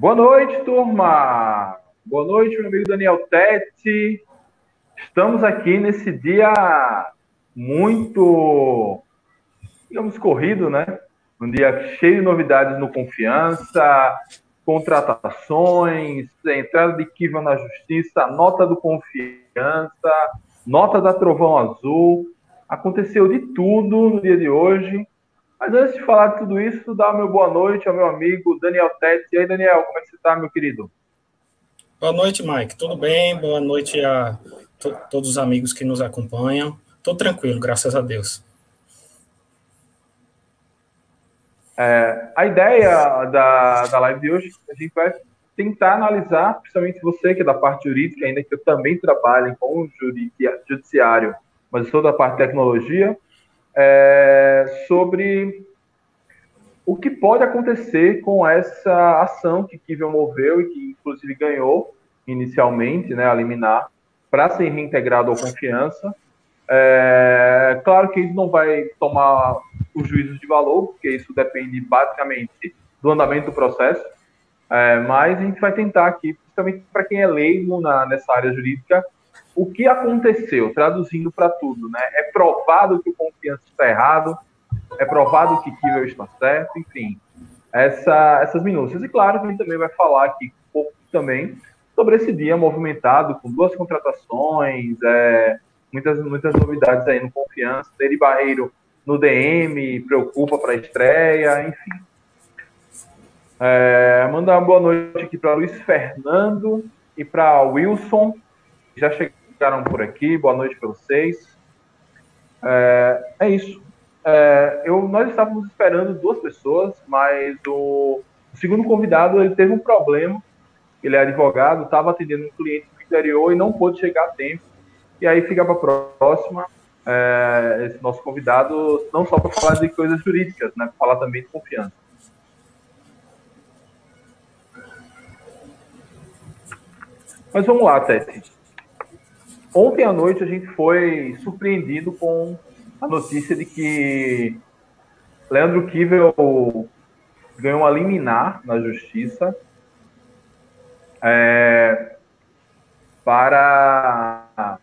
Boa noite, turma! Boa noite, meu amigo Daniel Tete. Estamos aqui nesse dia muito, digamos, corrido, né? Um dia cheio de novidades no Confiança, contratações, entrada de Kiva na Justiça, nota do Confiança, nota da Trovão Azul. Aconteceu de tudo no dia de hoje. Mas antes de falar de tudo isso, dar meu boa noite ao meu amigo Daniel Tete. E aí, Daniel, como é que você está, meu querido? Boa noite, Mike. Tudo bem? Boa noite a to todos os amigos que nos acompanham. Estou tranquilo, graças a Deus. É, a ideia da, da live de hoje, a gente vai tentar analisar, principalmente você que é da parte jurídica, ainda que eu também trabalhe com o judiciário, mas eu sou da parte de tecnologia, é, sobre o que pode acontecer com essa ação que Kivel moveu e que inclusive ganhou inicialmente, né, a liminar, para ser reintegrado ao confiança. É, claro que isso não vai tomar os juízos de valor, porque isso depende basicamente do andamento do processo, é, mas a gente vai tentar aqui, principalmente para quem é leigo na, nessa área jurídica, o que aconteceu, traduzindo para tudo, né? É provado que o confiança está errado, é provado que Kivel está certo, enfim, essa, essas minúcias. E claro a gente também vai falar aqui um pouco também sobre esse dia movimentado, com duas contratações, é, muitas, muitas novidades aí no Confiança, Dele Barreiro no DM, preocupa para a estreia, enfim. É, mandar uma boa noite aqui para Luiz Fernando e para Wilson, já chegaram por aqui, boa noite para vocês. É, é isso. É, eu, nós estávamos esperando duas pessoas, mas o, o, segundo convidado ele teve um problema. Ele é advogado, estava atendendo um cliente do interior e não pôde chegar a tempo. E aí fica para a próxima. É, esse nosso convidado, não só para falar de coisas jurídicas, né, para falar também de confiança. Mas vamos lá, Tete. Ontem à noite a gente foi surpreendido com a notícia de que Leandro Kivel ganhou uma liminar na justiça é, para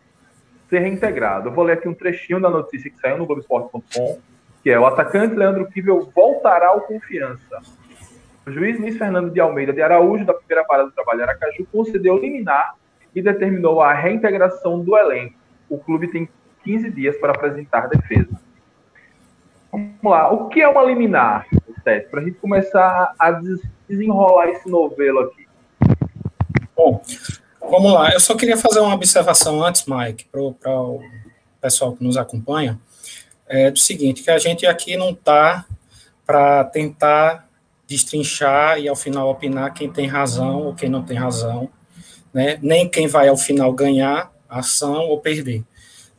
ser reintegrado. Eu vou ler aqui um trechinho da notícia que saiu no Globoesporte.com, que é o atacante Leandro Kivel voltará ao confiança. O juiz Luiz Fernando de Almeida de Araújo, da primeira vara do trabalho Aracaju, concedeu liminar e determinou a reintegração do elenco. O clube tem 15 dias para apresentar defesa. Vamos lá, o que é uma liminar, Tete? Para a gente começar a desenrolar esse novelo aqui. Bom, vamos lá. Eu só queria fazer uma observação antes, Mike, para o pessoal que nos acompanha, é do seguinte, que a gente aqui não está para tentar destrinchar e ao final opinar quem tem razão ou quem não tem razão, né? nem quem vai ao final ganhar a ação ou perder.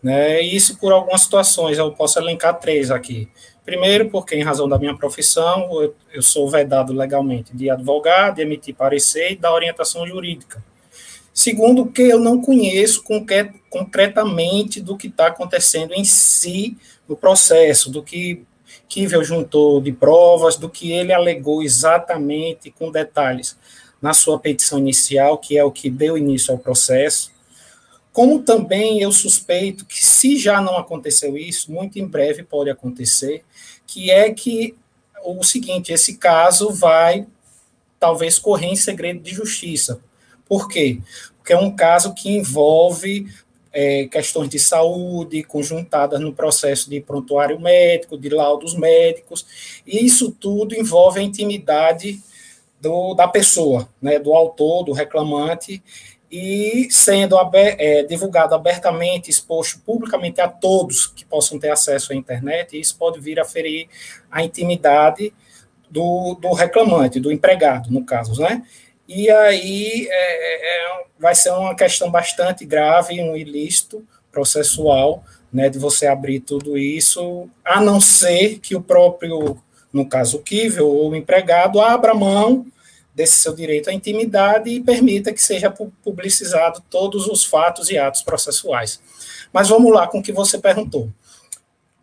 Né? Isso por algumas situações, eu posso elencar três aqui. Primeiro, porque em razão da minha profissão, eu, eu sou vedado legalmente de advogado, de emitir parecer e da orientação jurídica. Segundo, que eu não conheço concretamente do que está acontecendo em si no processo, do que Kivel juntou de provas, do que ele alegou exatamente com detalhes na sua petição inicial, que é o que deu início ao processo. Como também eu suspeito que, se já não aconteceu isso, muito em breve pode acontecer, que é que o seguinte: esse caso vai talvez correr em segredo de justiça. Por quê? Porque é um caso que envolve é, questões de saúde conjuntadas no processo de prontuário médico, de laudos médicos, e isso tudo envolve a intimidade do, da pessoa, né, do autor, do reclamante, e sendo aber, é, divulgado abertamente, exposto publicamente a todos que possam ter acesso à internet, isso pode vir a ferir a intimidade do, do reclamante, do empregado, no caso, né? E aí é, é, vai ser uma questão bastante grave, um ilícito processual, né, de você abrir tudo isso, a não ser que o próprio, no caso o Kivel, ou o empregado, abra mão desse seu direito à intimidade e permita que seja publicizado todos os fatos e atos processuais. Mas vamos lá com o que você perguntou.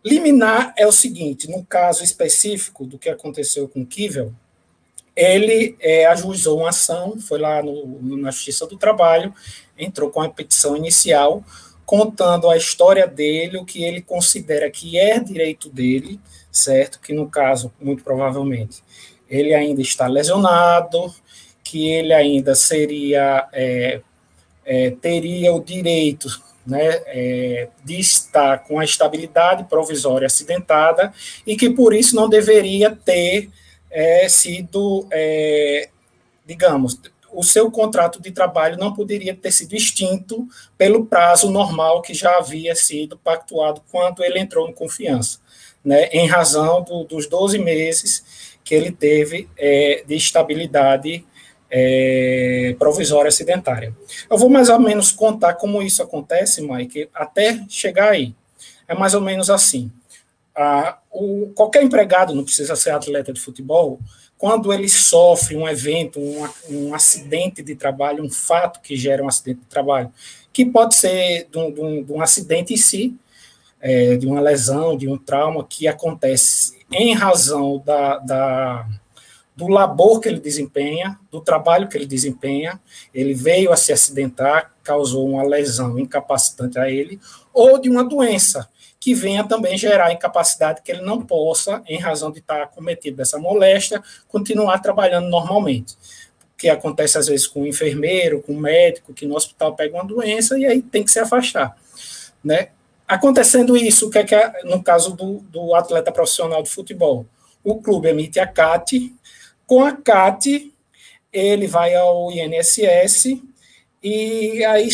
Liminar é o seguinte, no caso específico do que aconteceu com Kivel, ele é, ajuizou uma ação, foi lá no, na Justiça do Trabalho, entrou com a petição inicial, contando a história dele, o que ele considera que é direito dele, certo? Que no caso, muito provavelmente, ele ainda está lesionado, que ele ainda seria é, é, teria o direito né, é, de estar com a estabilidade provisória acidentada e que por isso não deveria ter é, sido, é, digamos, o seu contrato de trabalho não poderia ter sido extinto pelo prazo normal que já havia sido pactuado quando ele entrou em confiança, né, em razão do, dos 12 meses que ele teve é, de estabilidade é, provisória acidentária. Eu vou mais ou menos contar como isso acontece, Mike, até chegar aí. É mais ou menos assim. Ah, o, qualquer empregado, não precisa ser atleta de futebol, quando ele sofre um evento, um, um acidente de trabalho, um fato que gera um acidente de trabalho, que pode ser de um, de um, de um acidente em si, é, de uma lesão, de um trauma que acontece em razão da, da do labor que ele desempenha, do trabalho que ele desempenha, ele veio a se acidentar, causou uma lesão incapacitante a ele, ou de uma doença que venha também gerar incapacidade que ele não possa, em razão de estar cometido dessa moléstia, continuar trabalhando normalmente. Que acontece às vezes com o enfermeiro, com o médico, que no hospital pega uma doença e aí tem que se afastar. Né? Acontecendo isso, o que é que é, no caso do, do atleta profissional de futebol? O clube emite a CAT, com a CAT, ele vai ao INSS e aí,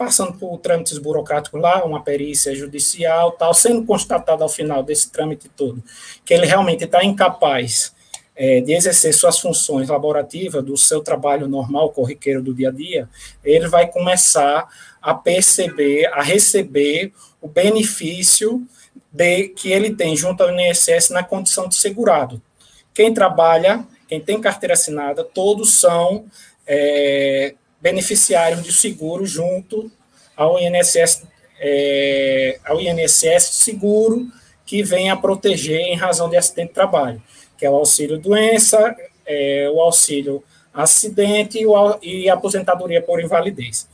passando por trâmites burocráticos lá, uma perícia judicial, tal, sendo constatado ao final desse trâmite todo que ele realmente está incapaz é, de exercer suas funções laborativas, do seu trabalho normal, corriqueiro do dia a dia, ele vai começar a perceber, a receber o benefício de, que ele tem junto ao INSS na condição de segurado. Quem trabalha quem tem carteira assinada, todos são é, beneficiários de seguro junto ao INSS, é, ao INSS seguro que vem a proteger em razão de acidente de trabalho, que é o auxílio doença, é, o auxílio acidente e a aposentadoria por invalidez.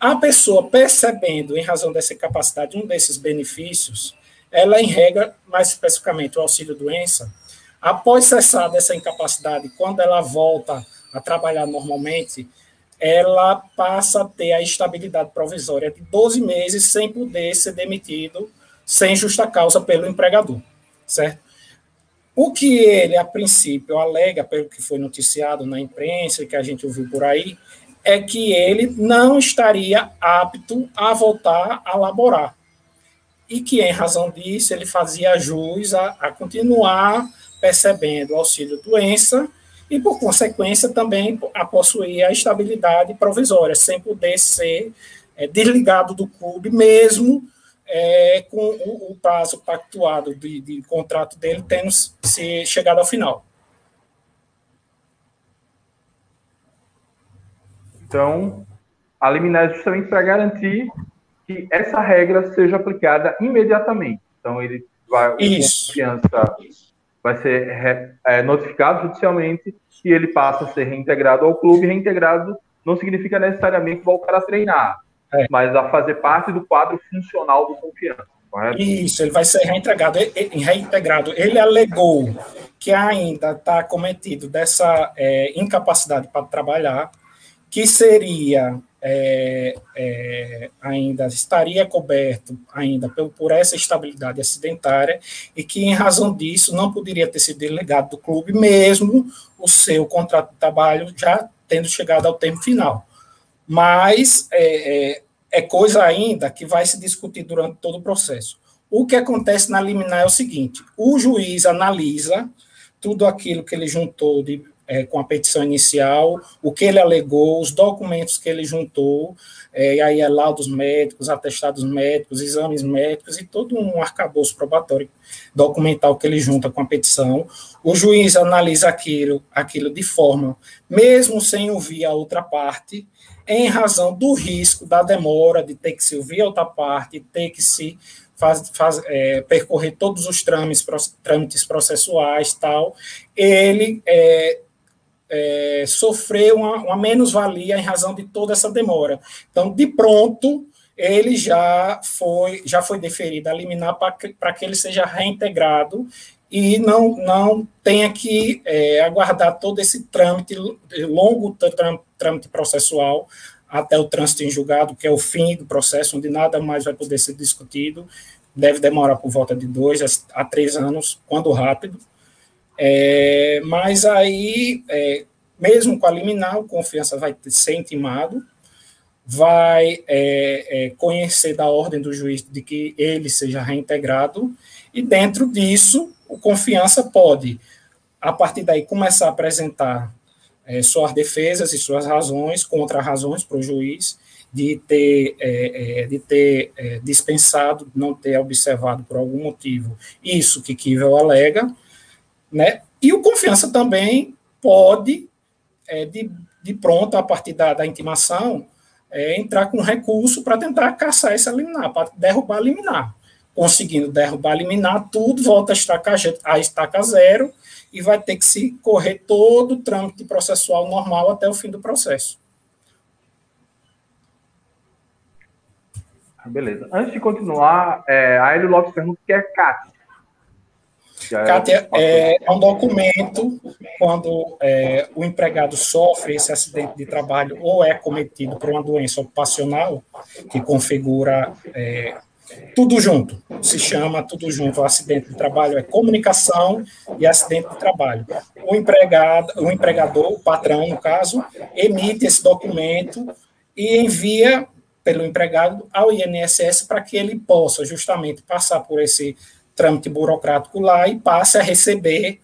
A pessoa percebendo, em razão dessa capacidade, um desses benefícios, ela, em regra, mais especificamente o auxílio doença, Após cessar dessa incapacidade, quando ela volta a trabalhar normalmente, ela passa a ter a estabilidade provisória de 12 meses sem poder ser demitido sem justa causa pelo empregador, certo? O que ele, a princípio, alega, pelo que foi noticiado na imprensa e que a gente ouviu por aí, é que ele não estaria apto a voltar a laborar. E que, em razão disso, ele fazia jus a, a continuar percebendo o auxílio doença e, por consequência, também a possuir a estabilidade provisória, sem poder ser é, desligado do clube, mesmo é, com o, o, prazo pactuado de, de contrato dele tendo se chegado ao final. Então, a liminar é justamente para garantir que essa regra seja aplicada imediatamente. Então, ele vai, Isso. confiança vai ser é, notificado judicialmente e ele passa a ser reintegrado ao clube. Reintegrado não significa necessariamente voltar a treinar, é. mas a fazer parte do quadro funcional do confiança. Correto? Isso, ele vai ser reintegrado. reintegrado. Ele alegou que ainda está cometido dessa é, incapacidade para trabalhar, que seria é, é, ainda estaria coberto ainda por, por, essa estabilidade acidentária e que, em razão disso, não poderia ter sido delegado do clube, mesmo o seu contrato de trabalho já tendo chegado ao termo final. Mas é, é, é coisa ainda que vai se discutir durante todo o processo. O que acontece na liminar é o seguinte: o juiz analisa tudo aquilo que ele juntou de é, com a petição inicial, o que ele alegou, os documentos que ele juntou, é, e aí é laudos médicos, atestados médicos, exames médicos e todo um arcabouço probatório documental que ele junta com a petição. O juiz analisa aquilo, aquilo de forma, mesmo sem ouvir a outra parte, em razão do risco da demora de ter que se ouvir a outra parte, ter que se faz, faz, é, percorrer todos os trâmites, trâmites processuais tal, ele é, é, sofrer uma, uma menos-valia em razão de toda essa demora. Então, de pronto, ele já foi, já foi deferido a liminar para que ele seja reintegrado e não, não tenha que é, aguardar todo esse trâmite, longo trâmite processual, até o trânsito em julgado, que é o fim do processo, onde nada mais vai poder ser discutido, deve demorar por volta de dois a três anos, quando rápido. É, mas aí, é, mesmo com a liminar, o confiança vai ser intimado, vai é, é, conhecer da ordem do juiz de que ele seja reintegrado, e dentro disso, o confiança pode, a partir daí, começar a apresentar é, suas defesas e suas razões, contra-razões para o juiz, de ter, é, é, de ter é, dispensado, não ter observado por algum motivo isso que Kivel alega, né? E o confiança também pode, é, de, de pronto, a partir da, da intimação, é, entrar com recurso para tentar caçar essa liminar, para derrubar a liminar. Conseguindo derrubar a liminar, tudo volta a estaca, a estaca zero e vai ter que se correr todo o trâmite processual normal até o fim do processo. Beleza. Antes de continuar, é, a Hélio Lopes pergunta o que é CAT. Kátia, é, é, um documento quando é, o empregado sofre esse acidente de trabalho ou é cometido por uma doença ocupacional que configura é, tudo junto, se chama tudo junto. O acidente de trabalho é comunicação e acidente de trabalho. O empregado, o empregador, o patrão, no caso, emite esse documento e envia pelo empregado ao INSS para que ele possa justamente passar por esse trâmite burocrático lá e passe a receber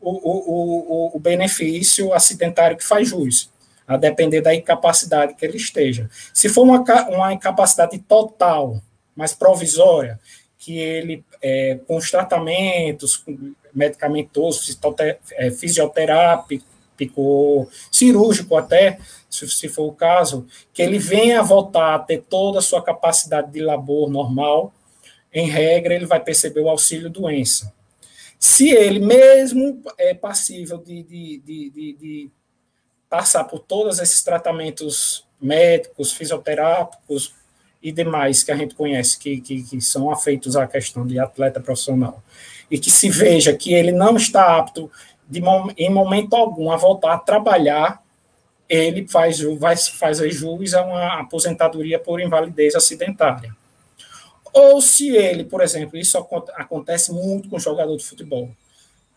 o, o, o, o benefício acidentário que faz jus, a depender da incapacidade que ele esteja. Se for uma, uma incapacidade total, mas provisória, que ele, é, com os tratamentos medicamentosos, é, fisioterápico, cirúrgico até, se, for o caso, que ele venha a voltar a ter toda a sua capacidade de labor normal, em regra, ele vai perceber o auxílio doença. Se ele, mesmo é passível de, de, de, de passar por todos esses tratamentos médicos, fisioterápicos e demais que a gente conhece, que, que, que são afeitos à questão de atleta profissional, e que se veja que ele não está apto de, em momento algum a voltar a trabalhar, ele faz, vai, faz jus a uma aposentadoria por invalidez acidentária. Ou se ele, por exemplo, isso acontece muito com jogador de futebol,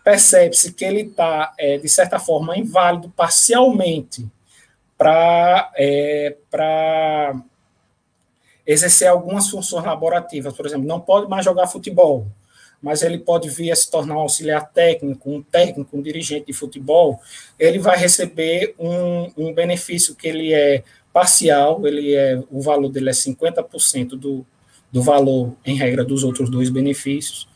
percebe-se que ele está, é, de certa forma, inválido parcialmente para é, exercer algumas funções laborativas. Por exemplo, não pode mais jogar futebol, mas ele pode vir a se tornar um auxiliar técnico, um técnico, um dirigente de futebol, ele vai receber um, um benefício que ele é parcial, ele é, o valor dele é 50% do, do valor, em regra, dos outros dois benefícios,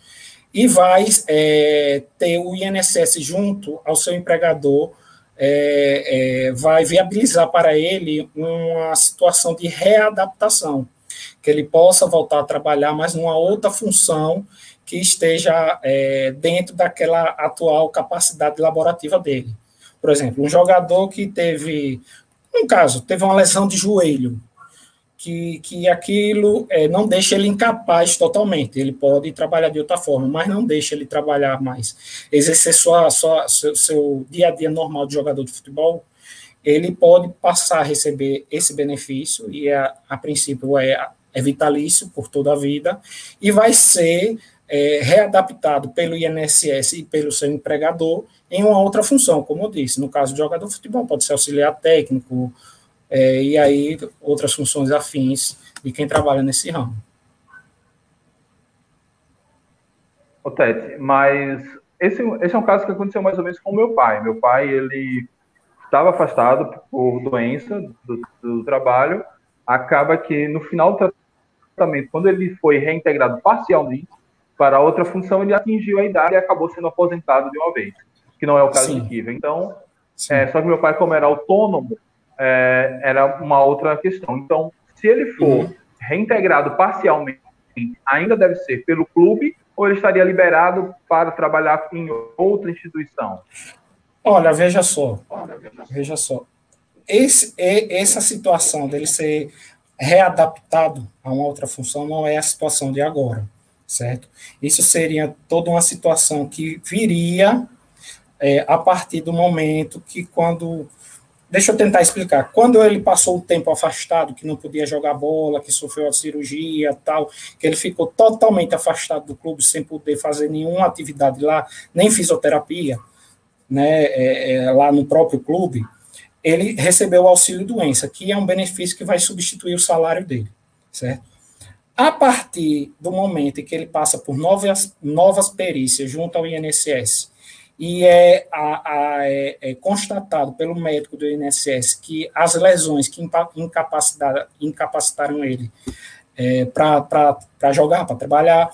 e vai é, ter o INSS junto ao seu empregador, é, é, vai viabilizar para ele uma situação de readaptação, que ele possa voltar a trabalhar, mas numa outra função que esteja é, dentro daquela atual capacidade laborativa dele. Por exemplo, um jogador que teve, um caso, teve uma lesão de joelho, que, que aquilo é, não deixa ele incapaz totalmente. Ele pode trabalhar de outra forma, mas não deixa ele trabalhar mais. Exercer sua, sua, seu, seu dia a dia normal de jogador de futebol, ele pode passar a receber esse benefício, e a, a princípio é, é vitalício por toda a vida, e vai ser é, readaptado pelo INSS e pelo seu empregador em uma outra função, como eu disse. No caso de jogador de futebol, pode ser auxiliar técnico, é, e aí outras funções afins de quem trabalha nesse ramo. Ô, Tete, mas esse, esse é um caso que aconteceu mais ou menos com o meu pai. Meu pai, ele estava afastado por doença do, do trabalho, acaba que no final do tratamento, quando ele foi reintegrado parcialmente para outra função, ele atingiu a idade e acabou sendo aposentado de uma vez, que não é o caso Sim. de Kiva. Então, é, só que meu pai, como era autônomo, é, era uma outra questão. Então, se ele for uhum. reintegrado parcialmente, ainda deve ser pelo clube ou ele estaria liberado para trabalhar em outra instituição? Olha, veja só, veja só. Esse, essa situação dele ser readaptado a uma outra função não é a situação de agora, certo? Isso seria toda uma situação que viria é, a partir do momento que quando Deixa eu tentar explicar. Quando ele passou o tempo afastado, que não podia jogar bola, que sofreu a cirurgia, tal, que ele ficou totalmente afastado do clube, sem poder fazer nenhuma atividade lá, nem fisioterapia, né, é, é, lá no próprio clube, ele recebeu o auxílio doença, que é um benefício que vai substituir o salário dele, certo? A partir do momento em que ele passa por novas, novas perícias junto ao INSS e é, a, a, é, é, constatado pelo médico do INSS que as lesões que incapacitaram, ele é, para jogar, para trabalhar,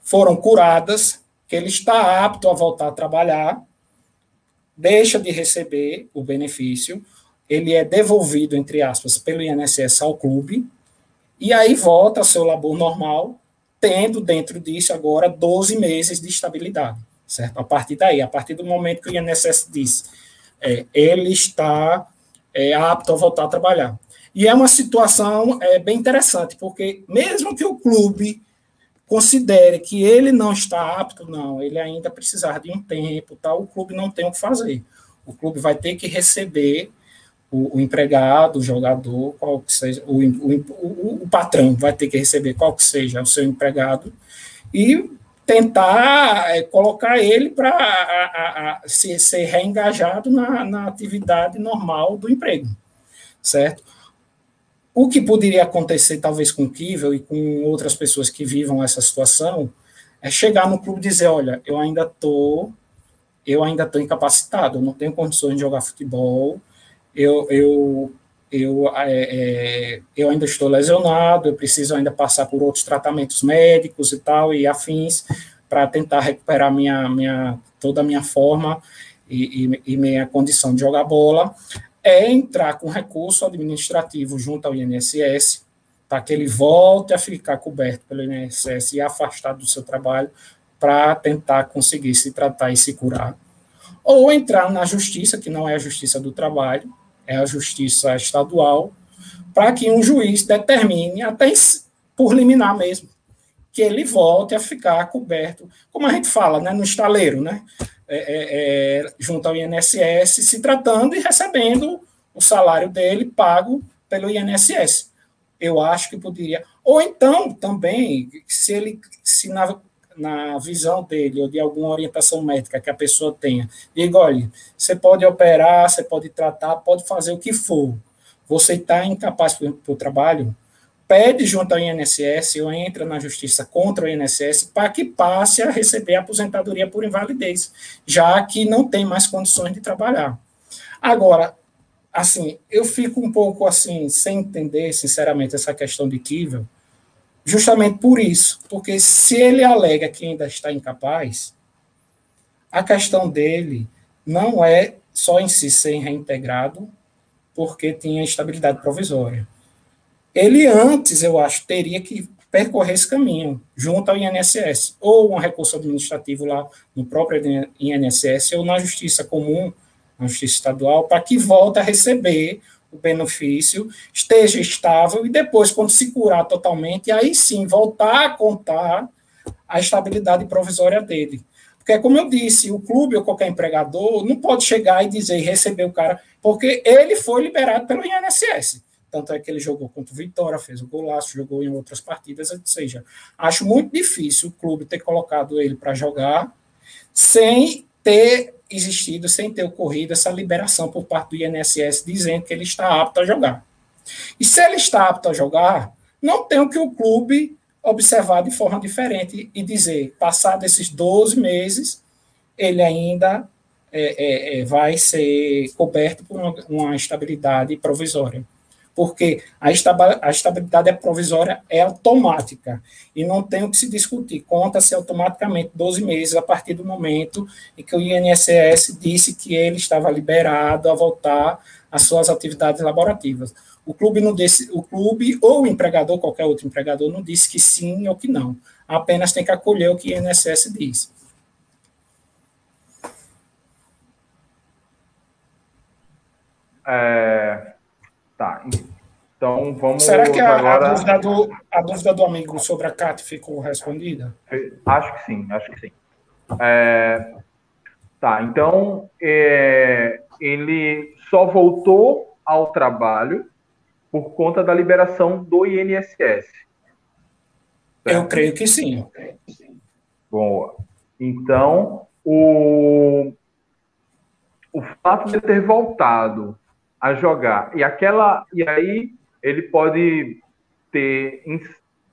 foram curadas, que ele está apto a voltar a trabalhar, deixa de receber o benefício, ele é devolvido, entre aspas, pelo INSS ao clube, e aí volta ao seu labor normal, tendo dentro disso agora 12 meses de estabilidade certo? A partir daí, a partir do momento que o INSS diz, é, ele está é, apto a voltar a trabalhar. E é uma situação é, bem interessante, porque mesmo que o clube considere que ele não está apto, não, ele ainda precisar de um tempo, tal, o clube não tem o que fazer. O clube vai ter que receber o, o empregado, o jogador, qual que seja, o, o, o, patrão vai ter que receber qual que seja o seu empregado e tentar é, colocar ele para se, ser reengajado na, na atividade normal do emprego, certo? O que poderia acontecer, talvez, com o Kivel e com outras pessoas que vivam essa situação, é chegar no clube e dizer, olha, eu ainda estou eu ainda estou incapacitado, eu não tenho condições de jogar futebol, eu, eu eu, é, é, eu ainda estou lesionado, eu preciso ainda passar por outros tratamentos médicos e tal, e afins, para tentar recuperar minha, minha, toda a minha forma e, e, e, minha condição de jogar bola, é entrar com recurso administrativo junto ao INSS, para que ele volte a ficar coberto pelo INSS e afastado do seu trabalho, para tentar conseguir se tratar e se curar. Ou entrar na justiça, que não é a justiça do trabalho, é a justiça estadual, para que um juiz determine, até por liminar mesmo, que ele volte a ficar coberto, como a gente fala, né, no estaleiro, né, é, é, é junto ao INSS, se tratando e recebendo o salário dele pago pelo INSS. Eu acho que poderia. Ou então, também, se ele, se na, na visão dele, ou de alguma orientação médica que a pessoa tenha, diga, olha, você pode operar, você pode tratar, pode fazer o que for. Você está incapaz para o trabalho, pede junto ao INSS ou entra na justiça contra o INSS para que passe a receber a aposentadoria por invalidez, já que não tem mais condições de trabalhar. Agora, assim, eu fico um pouco assim, sem entender, sinceramente, essa questão de Kivel, justamente por isso, porque se ele alega que ainda está incapaz, a questão dele não é só em si ser reintegrado, porque tinha estabilidade provisória. Ele antes, eu acho, teria que percorrer esse caminho, junto ao INSS, ou um recurso administrativo lá no próprio INSS, ou na justiça comum, na justiça estadual, para que volte a receber o benefício, esteja estável e depois, quando se curar totalmente, aí sim voltar a contar a estabilidade provisória dele. Porque, como eu disse, o clube ou qualquer empregador não pode chegar e dizer e receber o cara, porque ele foi liberado pelo INSS. Tanto é que ele jogou contra o Vitória, fez o golaço, jogou em outras partidas, ou seja, acho muito difícil o clube ter colocado ele para jogar sem ter existido, sem ter ocorrido essa liberação por parte do INSS dizendo que ele está apto a jogar. E se ele está apto a jogar, não tem o que o clube observar de forma diferente e dizer, passado esses 12 meses, ele ainda é, é, é, vai ser coberto por uma, uma estabilidade provisória porque a estabilidade é provisória é automática e não tem o que se discutir. Conta-se automaticamente 12 meses a partir do momento em que o INSS disse que ele estava liberado a voltar às suas atividades laborativas. O clube não disse, o clube ou o empregador, qualquer outro empregador, não disse que sim ou que não. Apenas tem que acolher o que o INSS diz. Então, vamos Será que a, agora... a, dúvida do, a dúvida do amigo sobre a CAT ficou respondida? Acho que sim, acho que sim. É, tá, então, é, ele só voltou ao trabalho por conta da liberação do INSS. Certo? Eu creio que sim. Boa. Então, o, o fato de ter voltado a jogar e aquela e aí ele pode ter,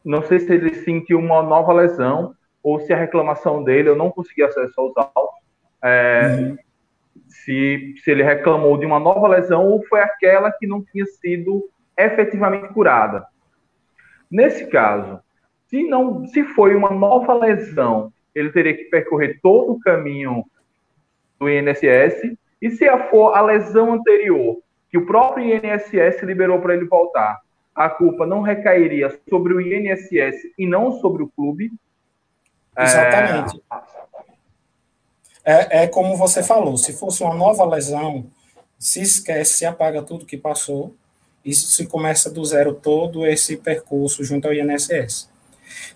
não sei se ele sentiu uma nova lesão ou se a reclamação dele, eu não consegui acesso aos autos, é, uhum. se, se ele reclamou de uma nova lesão ou foi aquela que não tinha sido efetivamente curada. Nesse caso, se não, se foi uma nova lesão, ele teria que percorrer todo o caminho do INSS, e se for a lesão anterior, que o próprio INSS liberou para ele voltar, a culpa não recairia sobre o INSS e não sobre o clube. Exatamente. É, é como você falou, se fosse uma nova lesão, se esquece, se apaga tudo que passou, isso se começa do zero todo esse percurso junto ao INSS.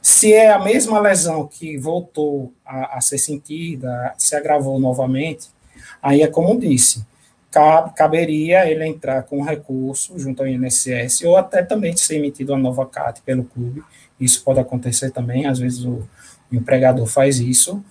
Se é a mesma lesão que voltou a, a ser sentida, se agravou novamente, aí é como disse, caberia ele entrar com recurso junto ao INSS ou até também ser emitido uma nova CAT pelo clube. Isso pode acontecer também, às vezes o, o empregador faz isso.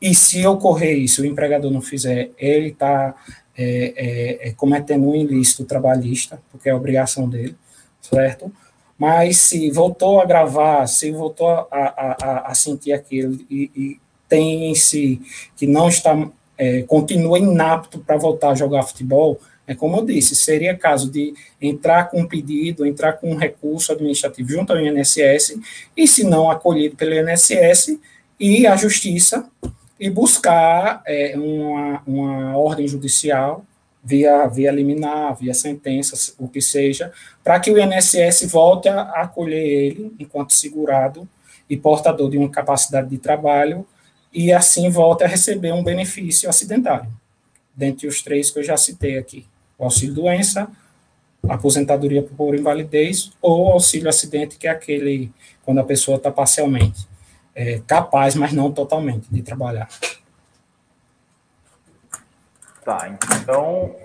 E se ocorrer isso, o empregador não fizer, ele está é, é, é, cometendo um ilícito trabalhista, porque é obrigação dele, certo? Mas se voltou a gravar, se voltou a, a, a sentir aquilo e, e tem em si que não está é, continua inapto para voltar a jogar futebol, é como eu disse, seria caso de entrar com um pedido, entrar com um recurso administrativo junto ao INSS, e se não acolhido pelo INSS, ir à justiça e buscar é, uma, uma ordem judicial via, via liminar, via sentença, o que seja, para que o INSS volte a, acolher ele enquanto segurado e portador de uma capacidade de trabalho e assim volta a receber um benefício acidentário, dentre os três que eu já citei aqui: o auxílio doença, aposentadoria por invalidez ou auxílio acidente, que é aquele quando a pessoa está parcialmente é, capaz, mas não totalmente, de trabalhar. Tá, então,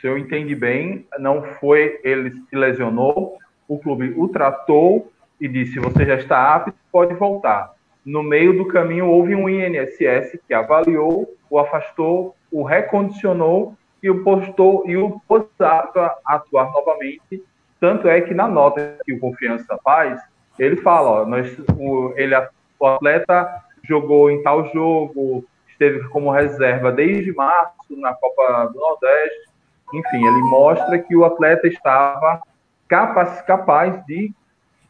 se eu entendi bem, não foi ele se lesionou, o clube o tratou e disse: você já está apto, pode voltar. No meio do caminho, houve um INSS que avaliou, o afastou, o recondicionou e o postou e o pôs a atuar novamente. Tanto é que na nota que o Confiança faz, ele fala: ó, nós, o, ele, o atleta jogou em tal jogo, esteve como reserva desde março na Copa do Nordeste. Enfim, ele mostra que o atleta estava capaz, capaz de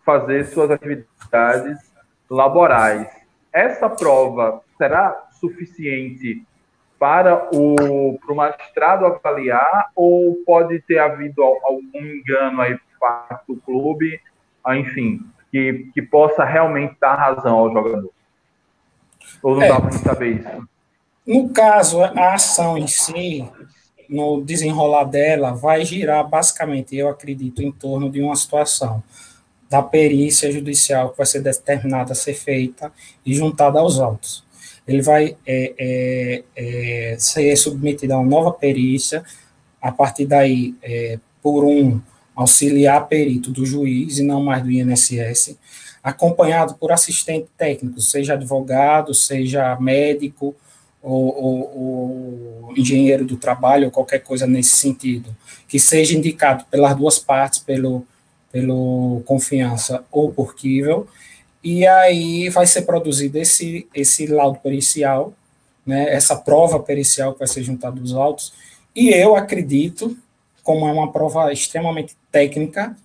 fazer suas atividades laborais. Essa prova será suficiente para o, para o magistrado avaliar ou pode ter havido algum engano aí por parte do clube, ah, enfim, que, que possa realmente dar razão ao jogador? Ou não é, dá para saber isso? No caso, a ação em si, no desenrolar dela, vai girar basicamente, eu acredito, em torno de uma situação da perícia judicial que vai ser determinada a ser feita e juntada aos autos. Ele vai é, é, é, ser submetido a uma nova perícia, a partir daí, é, por um auxiliar perito do juiz e não mais do INSS, acompanhado por assistente técnico, seja advogado, seja médico, ou, ou, ou, engenheiro do trabalho, ou qualquer coisa nesse sentido, que seja indicado pelas duas partes, pelo pelo Confiança ou por Kivel, e aí vai ser produzido esse, esse laudo pericial, né, essa prova pericial que vai ser juntada dos autos, e eu acredito, como é uma prova extremamente técnica,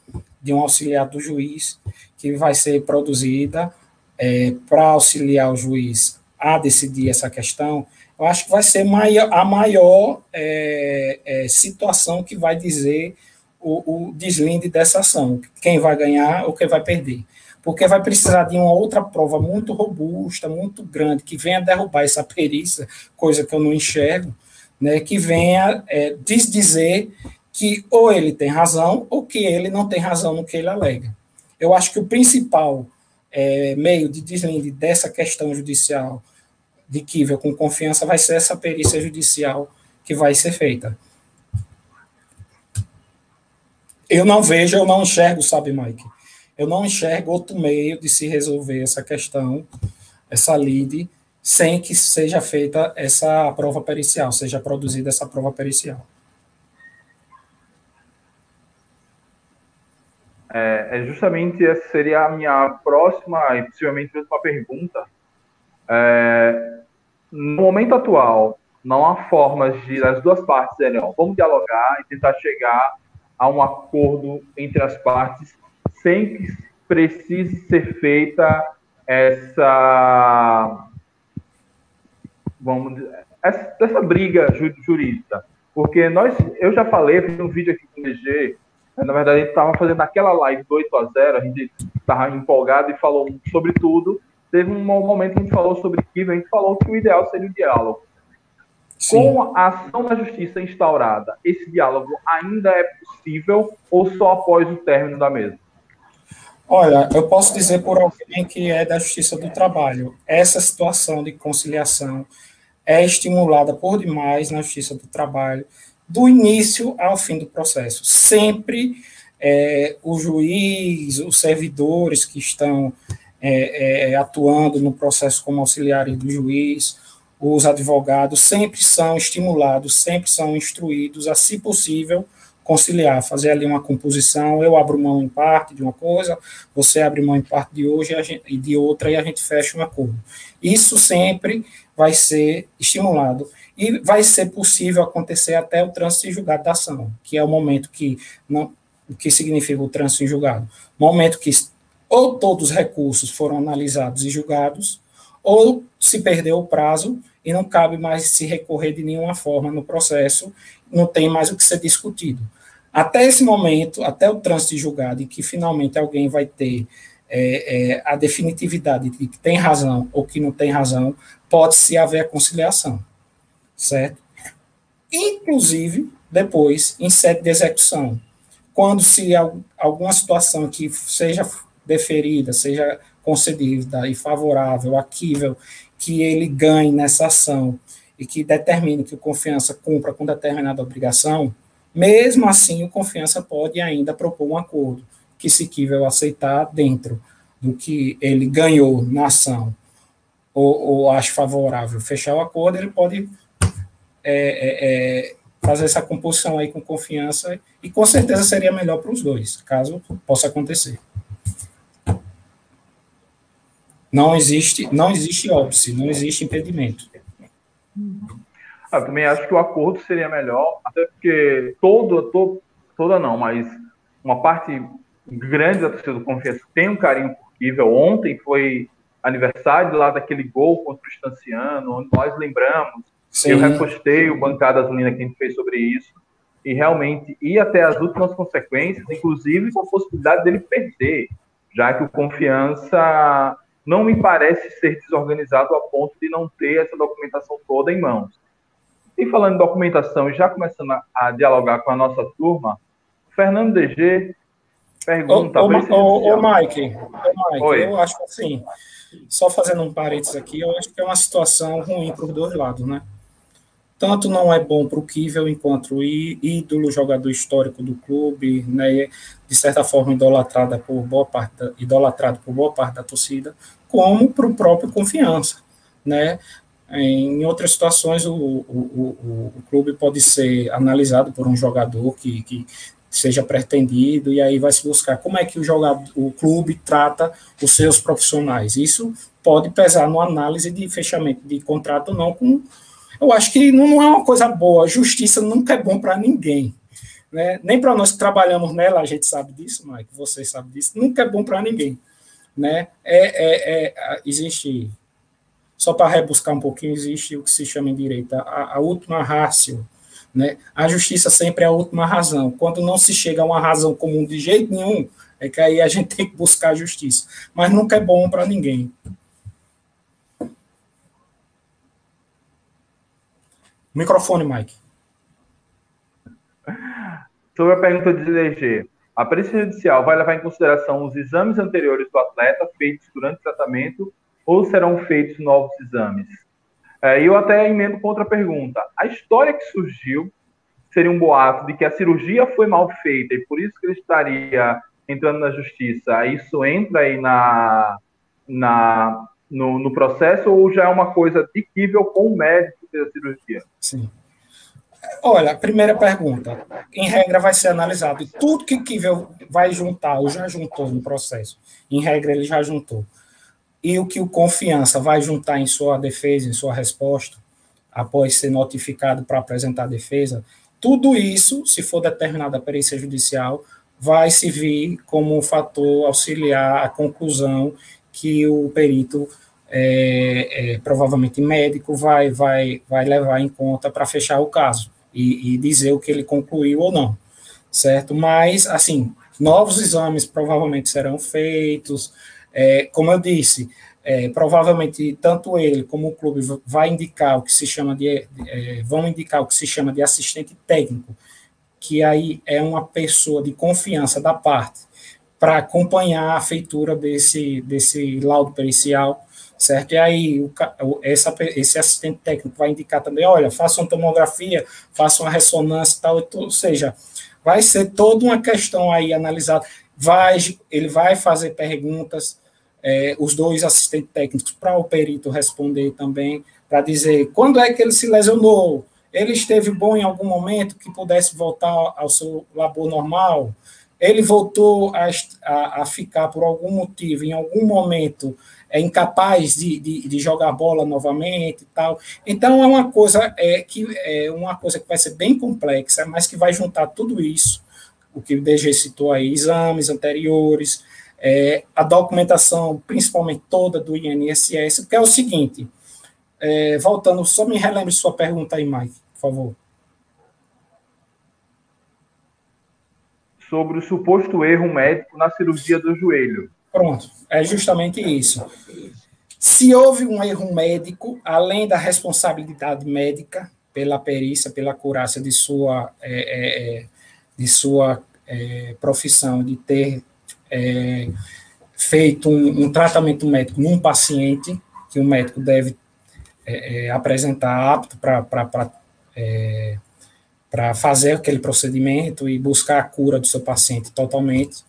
de um auxiliar do juiz, que vai ser produzida é, para auxiliar o juiz a decidir essa questão, eu acho que vai ser maior, a maior é, é, situação que vai dizer o, o deslinde dessa ação, quem vai ganhar ou quem vai perder. Porque vai precisar de uma outra prova muito robusta, muito grande, que venha derrubar essa perícia, coisa que eu não enxergo, né, que venha é, dizer que ou ele tem razão ou que ele não tem razão no que ele alega. Eu acho que o principal é, meio de deslinde dessa questão judicial de Kivel com confiança vai ser essa perícia judicial que vai ser feita. Eu não vejo, eu não enxergo, sabe, Mike? Eu não enxergo outro meio de se resolver essa questão, essa lide, sem que seja feita essa prova pericial, seja produzida essa prova pericial. É, é justamente essa seria a minha próxima e possivelmente última pergunta. É, no momento atual, não há formas de as duas partes dizerem, ó, vamos dialogar e tentar chegar a um acordo entre as partes sem que precise ser feita essa vamos dizer, essa, essa briga jurídica. Porque nós, eu já falei, fiz um vídeo aqui com o DG, na verdade a gente estava fazendo aquela live do 8 a 0, a gente estava empolgado e falou sobre tudo. Teve um momento que a gente falou sobre Kiva, a gente falou que o ideal seria o diálogo. Sim. Com a ação da justiça instaurada, esse diálogo ainda é possível ou só após o término da mesa? Olha, eu posso dizer por alguém que é da Justiça do Trabalho, essa situação de conciliação é estimulada por demais na Justiça do Trabalho, do início ao fim do processo. Sempre é, o juiz, os servidores que estão é, é, atuando no processo como auxiliares do juiz, os advogados sempre são estimulados, sempre são instruídos a, se possível, conciliar, fazer ali uma composição, eu abro mão em parte de uma coisa, você abre mão em parte de hoje e de outra e a gente fecha um acordo. Isso sempre vai ser estimulado e vai ser possível acontecer até o trânsito em julgado da ação, que é o momento que não o que significa o trânsito em julgado? Momento que ou todos os recursos foram analisados e julgados, ou se perdeu o prazo e não cabe mais se recorrer de nenhuma forma no processo, não tem mais o que ser discutido. Até esse momento, até o trânsito de julgado, em que finalmente alguém vai ter é, é, a definitividade de que tem razão ou que não tem razão, pode-se haver a conciliação, certo? Inclusive, depois, em sede de execução, quando se alguma situação que seja deferida, seja concedida e favorável, aquível, que ele ganhe nessa ação e que determine que o confiança cumpra com determinada obrigação, mesmo assim, o confiança pode ainda propor um acordo que, se quiser aceitar dentro do que ele ganhou na ação ou, ou acha favorável fechar o acordo, ele pode é, é, é, fazer essa composição aí com confiança e com certeza seria melhor para os dois, caso possa acontecer. Não existe, não existe óbice, não existe impedimento. Eu também acho que o acordo seria melhor, até porque todo, todo, toda não, mas uma parte grande da torcida do Confiança tem um carinho por Kivel. Ontem foi aniversário lá daquele gol contra o Estanciano, onde nós lembramos. Sim. Eu repostei o Bancada Azulina que a gente fez sobre isso. E realmente ir até as últimas consequências, inclusive com a possibilidade dele perder, já que o Confiança não me parece ser desorganizado a ponto de não ter essa documentação toda em mãos. E falando em documentação, já começando a, a dialogar com a nossa turma, Fernando DG pergunta. Ô, ô, ô, Mike, ô Mike eu acho assim, só fazendo um parênteses aqui, eu acho que é uma situação ruim para os dois lados, né? Tanto não é bom para o Kivel, enquanto ídolo, jogador histórico do clube, né, de certa forma idolatrada por boa parte da, idolatrado por boa parte da torcida, como para o próprio Confiança, né? Em outras situações, o, o, o, o, clube pode ser analisado por um jogador que, que seja pretendido, e aí vai se buscar como é que o jogador, o clube trata os seus profissionais. Isso pode pesar no análise de fechamento de contrato ou não. Com, eu acho que não é uma coisa boa. Justiça nunca é bom para ninguém. Né? Nem para nós que trabalhamos nela, a gente sabe disso, Mike, você sabe disso. Nunca é bom para ninguém. Né? É, é, é, existe só para rebuscar um pouquinho, existe o que se chama em direito a, a última rácio. Né? A justiça sempre é a última razão. Quando não se chega a uma razão comum de jeito nenhum, é que aí a gente tem que buscar a justiça. Mas nunca é bom para ninguém. Microfone, Mike. Sobre a pergunta de DG, a perícia judicial vai levar em consideração os exames anteriores do atleta feitos durante o tratamento ou serão feitos novos exames? É, eu até emendo com outra pergunta. A história que surgiu seria um boato de que a cirurgia foi mal feita e por isso que ele estaria entrando na justiça. Isso entra aí na, na, no, no processo ou já é uma coisa adquível com o médico da cirurgia? Sim. Olha, primeira pergunta. Em regra, vai ser analisado. Tudo que Kivel vai juntar, ou já juntou no processo, em regra, ele já juntou. E o que o confiança vai juntar em sua defesa, em sua resposta, após ser notificado para apresentar a defesa, tudo isso, se for determinada a perícia judicial, vai servir como um fator auxiliar à conclusão que o perito é, é, provavelmente médico, vai, vai, vai levar em conta para fechar o caso e, e, dizer o que ele concluiu ou não, certo? Mas, assim, novos exames provavelmente serão feitos, é, como eu disse, é, provavelmente tanto ele como o clube vai indicar o que se chama de, é, vão indicar o que se chama de assistente técnico, que aí é uma pessoa de confiança da parte para acompanhar a feitura desse, desse laudo pericial, certo? E aí o, essa, esse assistente técnico vai indicar também, olha, faça uma tomografia, faça uma ressonância e tal, ou seja, vai ser toda uma questão aí analisada, vai, ele vai fazer perguntas, é, os dois assistentes técnicos para o perito responder também, para dizer quando é que ele se lesionou, ele esteve bom em algum momento que pudesse voltar ao seu labor normal, ele voltou a, a, a, ficar por algum motivo, em algum momento, é incapaz de, de, de, jogar bola novamente e tal. Então é uma coisa é, que é uma coisa que vai ser bem complexa, mas que vai juntar tudo isso, o que o DG citou aí, exames anteriores, é, a documentação, principalmente toda do INSS, que é o seguinte, é, voltando, só me relembre sua pergunta aí, Mike, por favor. sobre o suposto erro médico na cirurgia do joelho. Pronto, é justamente isso. Se houve um erro médico, além da responsabilidade médica pela perícia, pela curácia de sua, é, é, é de sua é, profissão, de ter é, feito um, um, tratamento médico num paciente, que o médico deve é, apresentar apto para para fazer aquele procedimento e buscar a cura do seu paciente totalmente,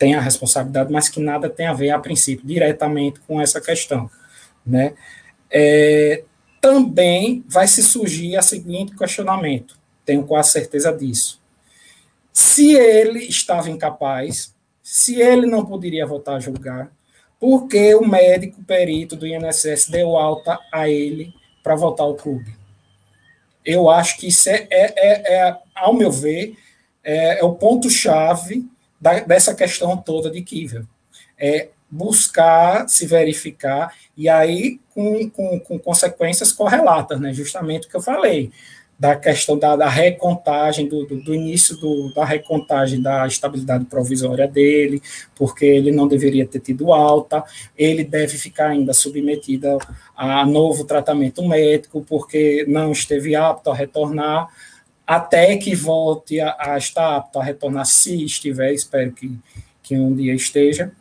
tem a responsabilidade, mas que nada tem a ver, a princípio, diretamente com essa questão, né? É, também vai se surgir a seguinte questionamento, tenho quase certeza disso. Se ele estava incapaz, se ele não poderia voltar a julgar, por que o médico perito do INSS deu alta a ele para voltar ao clube? Eu acho que isso é, é, é, é ao meu ver, é, é o ponto-chave dessa questão toda de Kivel. É buscar se verificar, e aí com, com, com consequências correlatas, né? justamente o que eu falei da questão da, da recontagem, do, do, do início do, da recontagem da estabilidade provisória dele, porque ele não deveria ter tido alta, ele deve ficar ainda submetido a novo tratamento médico, porque não esteve apto a retornar, até que volte a, a estar apto a retornar, se estiver, espero que, que um dia esteja,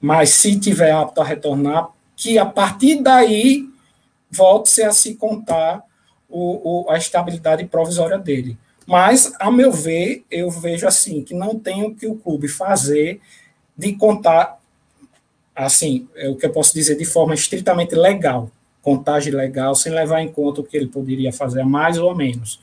mas se tiver apto a retornar, que a partir daí volte-se a se contar o, o, a estabilidade provisória dele. Mas, a meu ver, eu vejo assim, que não tem o que o clube fazer de contar, assim, é o que eu posso dizer de forma estritamente legal, contagem legal, sem levar em conta o que ele poderia fazer a mais ou a menos.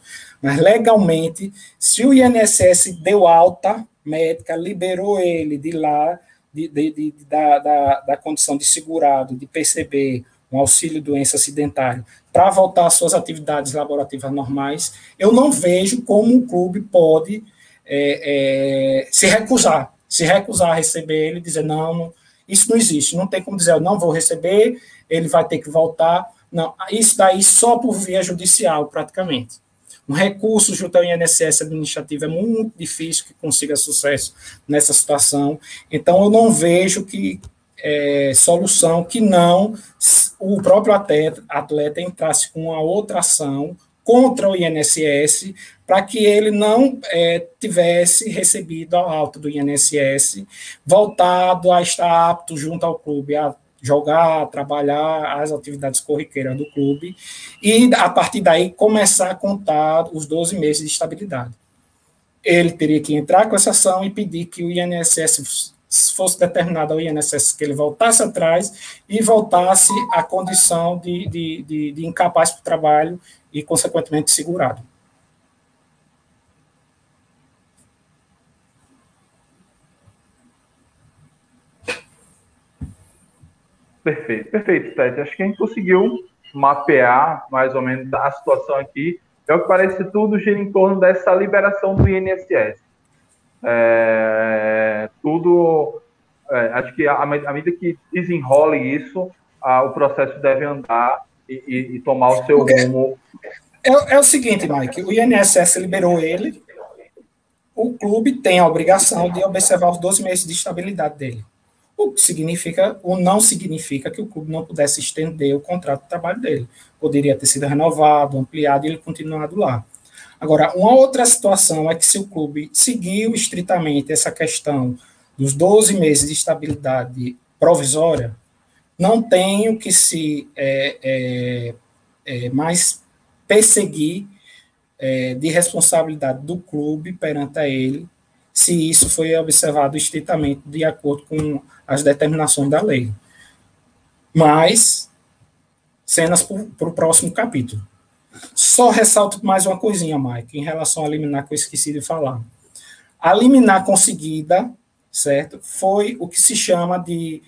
Mas legalmente, se o INSS deu alta médica, liberou ele de lá, de, de, de, da, da, da condição de segurado, de perceber um auxílio doença acidentário, para voltar às suas atividades laborativas normais, eu não vejo como um clube pode é, é, se recusar, se recusar a receber ele, dizer, não, não, isso não existe, não tem como dizer, eu não vou receber, ele vai ter que voltar, não, isso daí só por via judicial, praticamente. Um recurso junto ao INSS administrativo é muito difícil que consiga sucesso nessa situação, então eu não vejo que é, solução que não o próprio atleta, atleta entrasse com uma outra ação contra o INSS para que ele não é, tivesse recebido a alta do INSS, voltado a estar apto junto ao clube a jogar, trabalhar as atividades corriqueiras do clube e a partir daí começar a contar os 12 meses de estabilidade. Ele teria que entrar com essa ação e pedir que o INSS fosse determinado ao INSS que ele voltasse atrás e voltasse à condição de, de, de, de incapaz para o trabalho e, consequentemente, segurado. Perfeito, perfeito, Tete. Acho que a gente conseguiu mapear mais ou menos a situação aqui. É o que parece tudo gira em torno dessa liberação do INSS. É, tudo, é, acho que à medida que desenrole isso, a, o processo deve andar e, e, e tomar o seu Porque rumo. É, é o seguinte, Mike, o INSS liberou ele, o clube tem a obrigação de observar os 12 meses de estabilidade dele. O que significa, ou não significa que o clube não pudesse estender o contrato de trabalho dele. Poderia ter sido renovado, ampliado e ele continuado lá. Agora, uma outra situação é que se o clube seguiu estritamente essa questão dos 12 meses de estabilidade provisória, não tem o que se é, é, é, mais perseguir é, de responsabilidade do clube perante a ele, se isso foi observado estritamente de acordo com as determinações da lei. Mas, cenas para o próximo capítulo. Só ressalto mais uma coisinha, Mike, em relação a liminar que eu esqueci de falar. A liminar conseguida, certo, foi o que se chama de,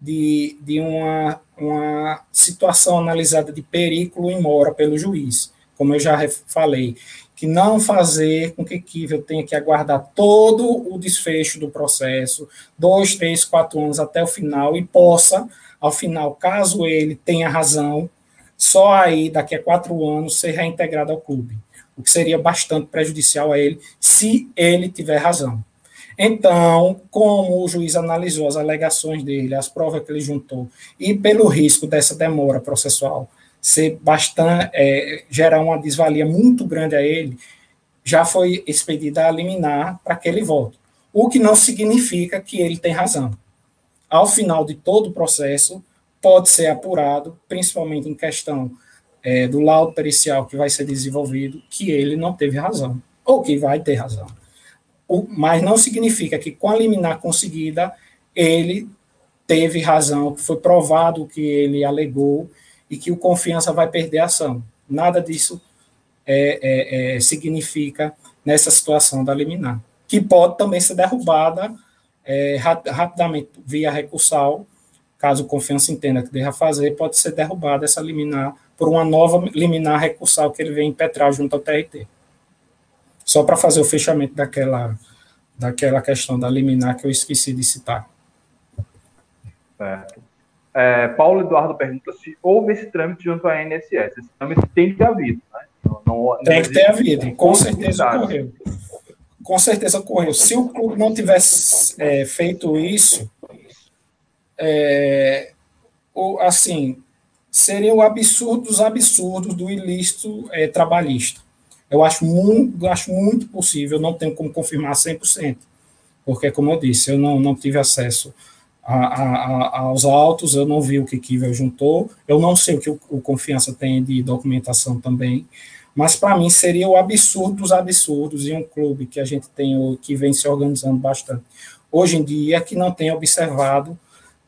de, de uma, uma situação analisada de perigo em mora pelo juiz, como eu já falei, que não fazer com que Kivel tenha que aguardar todo o desfecho do processo, dois, três, quatro anos até o final, e possa, ao final, caso ele tenha razão, só aí, daqui a quatro anos, ser reintegrado ao clube, o que seria bastante prejudicial a ele, se ele tiver razão. Então, como o juiz analisou as alegações dele, as provas que ele juntou, e pelo risco dessa demora processual ser bastante, é, gerar uma desvalia muito grande a ele, já foi expedida a liminar para que ele volte. O que não significa que ele tem razão. Ao final de todo o processo, pode ser apurado, principalmente em questão é, do laudo pericial que vai ser desenvolvido, que ele não teve razão, ou que vai ter razão. O, mas não significa que com a liminar conseguida, ele teve razão, que foi provado o que ele alegou e que o confiança vai perder a ação. Nada disso é, é, é, significa nessa situação da liminar, que pode também ser derrubada é, rapidamente via recursal caso confiança entenda que deva fazer, pode ser derrubada essa liminar por uma nova liminar recursal que ele vem impetrar junto ao TRT. Só para fazer o fechamento daquela, daquela questão da liminar que eu esqueci de citar. Certo. É, Paulo Eduardo pergunta se houve esse trâmite junto à INSS. Esse trâmite tem que ter havido. Né? Não, não, tem que ter havido, com certeza ocorreu. Com certeza ocorreu. Se o clube não tivesse é, feito isso, é, assim, seria o absurdo dos absurdos do ilícito é, trabalhista. Eu acho muito, acho muito possível, não tenho como confirmar 100%, porque, como eu disse, eu não, não tive acesso a, a, aos autos, eu não vi o que Kivel juntou, eu não sei o que o, o Confiança tem de documentação também, mas para mim seria o absurdo dos absurdos em um clube que a gente tem, que vem se organizando bastante hoje em dia, que não tem observado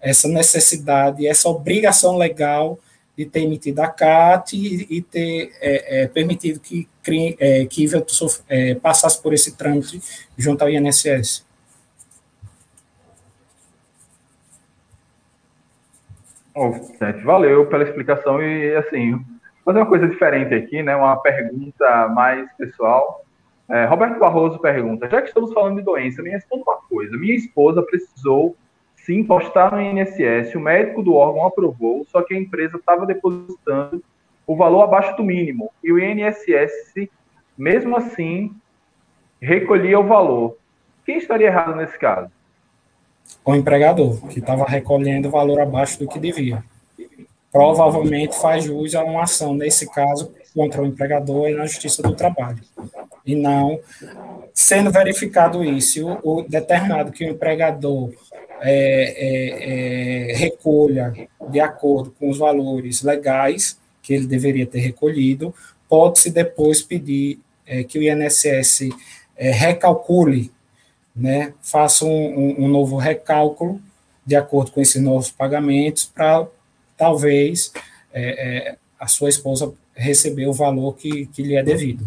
essa necessidade, essa obrigação legal de ter emitido a CAT e, e ter é, é, permitido que, é, que é, passasse por esse trâmite junto ao INSS. Oh, valeu pela explicação e assim fazer uma coisa diferente aqui, né? Uma pergunta mais pessoal. É, Roberto Barroso pergunta: já que estamos falando de doença, me responda uma coisa. Minha esposa precisou se impostar no INSS, o médico do órgão aprovou, só que a empresa estava depositando o valor abaixo do mínimo. E o INSS, mesmo assim, recolhia o valor. Quem estaria errado nesse caso? O empregador, que estava recolhendo valor abaixo do que devia. Provavelmente faz jus a uma ação, nesse caso, contra o empregador é na Justiça do Trabalho. E não sendo verificado isso, o, o determinado que o empregador é, é, é, recolha de acordo com os valores legais que ele deveria ter recolhido, pode-se depois pedir é, que o INSS é, recalcule, né, faça um, um, novo recálculo de acordo com esses novos pagamentos para talvez é, é, a sua esposa receber o valor que, que lhe é devido.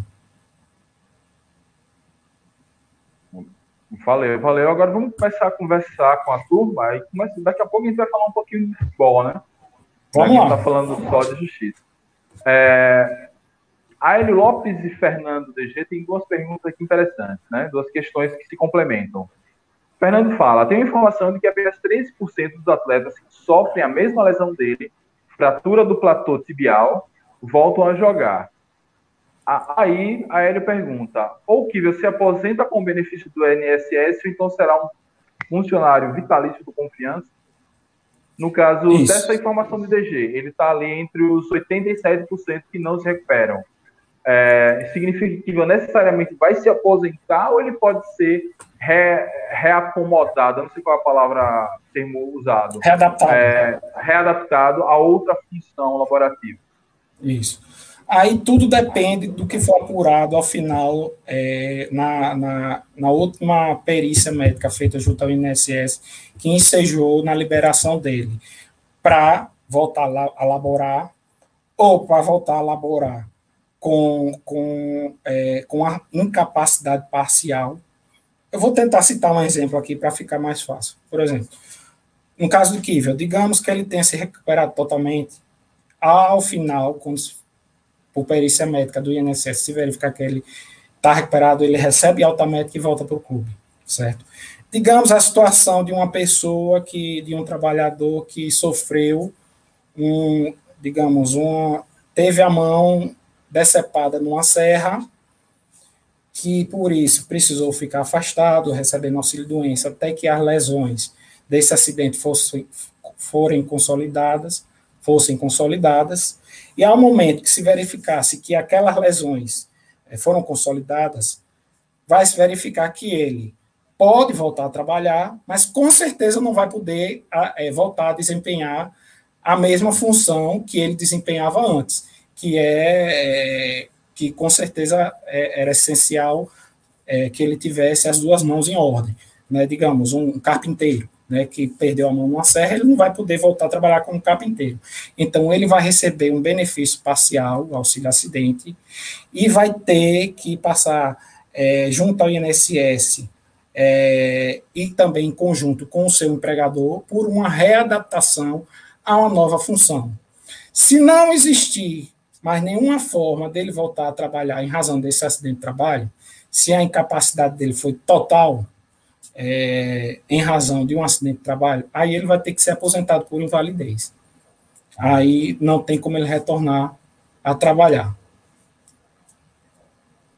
Valeu, valeu. Agora vamos começar a conversar com a turma. E começa, daqui a pouco a gente vai falar um pouquinho de futebol, né? Vamos lá. A gente está falando só de justiça. É, Aélio Lopes e Fernando DG têm duas perguntas aqui interessantes, né? Duas questões que se complementam. Fernando fala: tem informação de que apenas 13% dos atletas que sofrem a mesma lesão dele, fratura do platô tibial, voltam a jogar. Aí a Hélio pergunta: ou que você aposenta com benefício do INSS, ou então será um funcionário vitalício do confiança? No caso Isso. dessa informação do DG, ele está ali entre os 87% que não se recuperam é, significa que necessariamente vai se aposentar ou ele pode ser re, reacomodado, não sei qual é a palavra, termo usado. Readaptado. É, readaptado a outra função laborativa. Isso. Aí tudo depende do que for apurado ao final, é, na, na, na, última perícia médica feita junto ao INSS, que ensejou na liberação dele, para voltar a laborar ou para voltar a laborar com, com, é, com a incapacidade parcial. Eu vou tentar citar um exemplo aqui para ficar mais fácil. Por exemplo, no caso do Kivel, digamos que ele tenha se recuperado totalmente, ao final, quando, por perícia médica do INSS, se verificar que ele está recuperado, ele recebe alta médica e volta para o clube, certo? Digamos a situação de uma pessoa que, de um trabalhador que sofreu um, digamos, uma, teve a mão decepada numa serra, que por isso precisou ficar afastado, recebendo auxílio-doença, até que as lesões desse acidente fossem, forem consolidadas, fossem consolidadas, e ao momento que se verificasse que aquelas lesões eh, foram consolidadas, vai se verificar que ele pode voltar a trabalhar, mas com certeza não vai poder é, voltar a desempenhar a mesma função que ele desempenhava antes que é, é que com certeza é, era essencial é, que ele tivesse as duas mãos em ordem, né? Digamos, um carpinteiro, né, que perdeu a mão numa serra, ele não vai poder voltar a trabalhar como carpinteiro. Então, ele vai receber um benefício parcial, auxílio acidente, e vai ter que passar é, junto ao INSS é, e também em conjunto com o seu empregador por uma readaptação a uma nova função. Se não existir mas nenhuma forma dele voltar a trabalhar em razão desse acidente de trabalho, se a incapacidade dele foi total, é, em razão de um acidente de trabalho, aí ele vai ter que ser aposentado por invalidez. Aí não tem como ele retornar a trabalhar.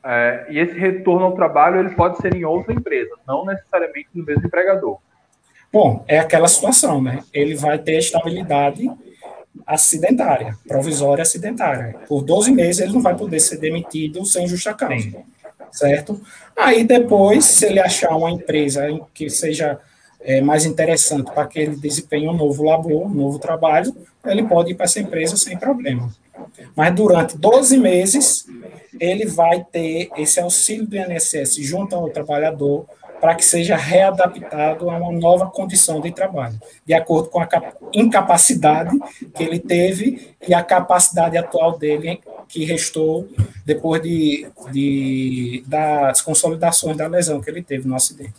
É, e esse retorno ao trabalho ele pode ser em outra empresa, não necessariamente no mesmo empregador. Bom, é aquela situação, né? Ele vai ter estabilidade acidentária, provisória acidentária. Por 12 meses ele não vai poder ser demitido sem justa causa. Sim. Certo? Aí depois, se ele achar uma empresa que seja é, mais interessante para que ele desempenhe um novo labor, um novo trabalho, ele pode ir para essa empresa sem problema. Mas durante 12 meses, ele vai ter esse auxílio do INSS junto ao trabalhador para que seja readaptado a uma nova condição de trabalho, de acordo com a incapacidade que ele teve e a capacidade atual dele, que restou depois de, de das consolidações da lesão que ele teve no acidente.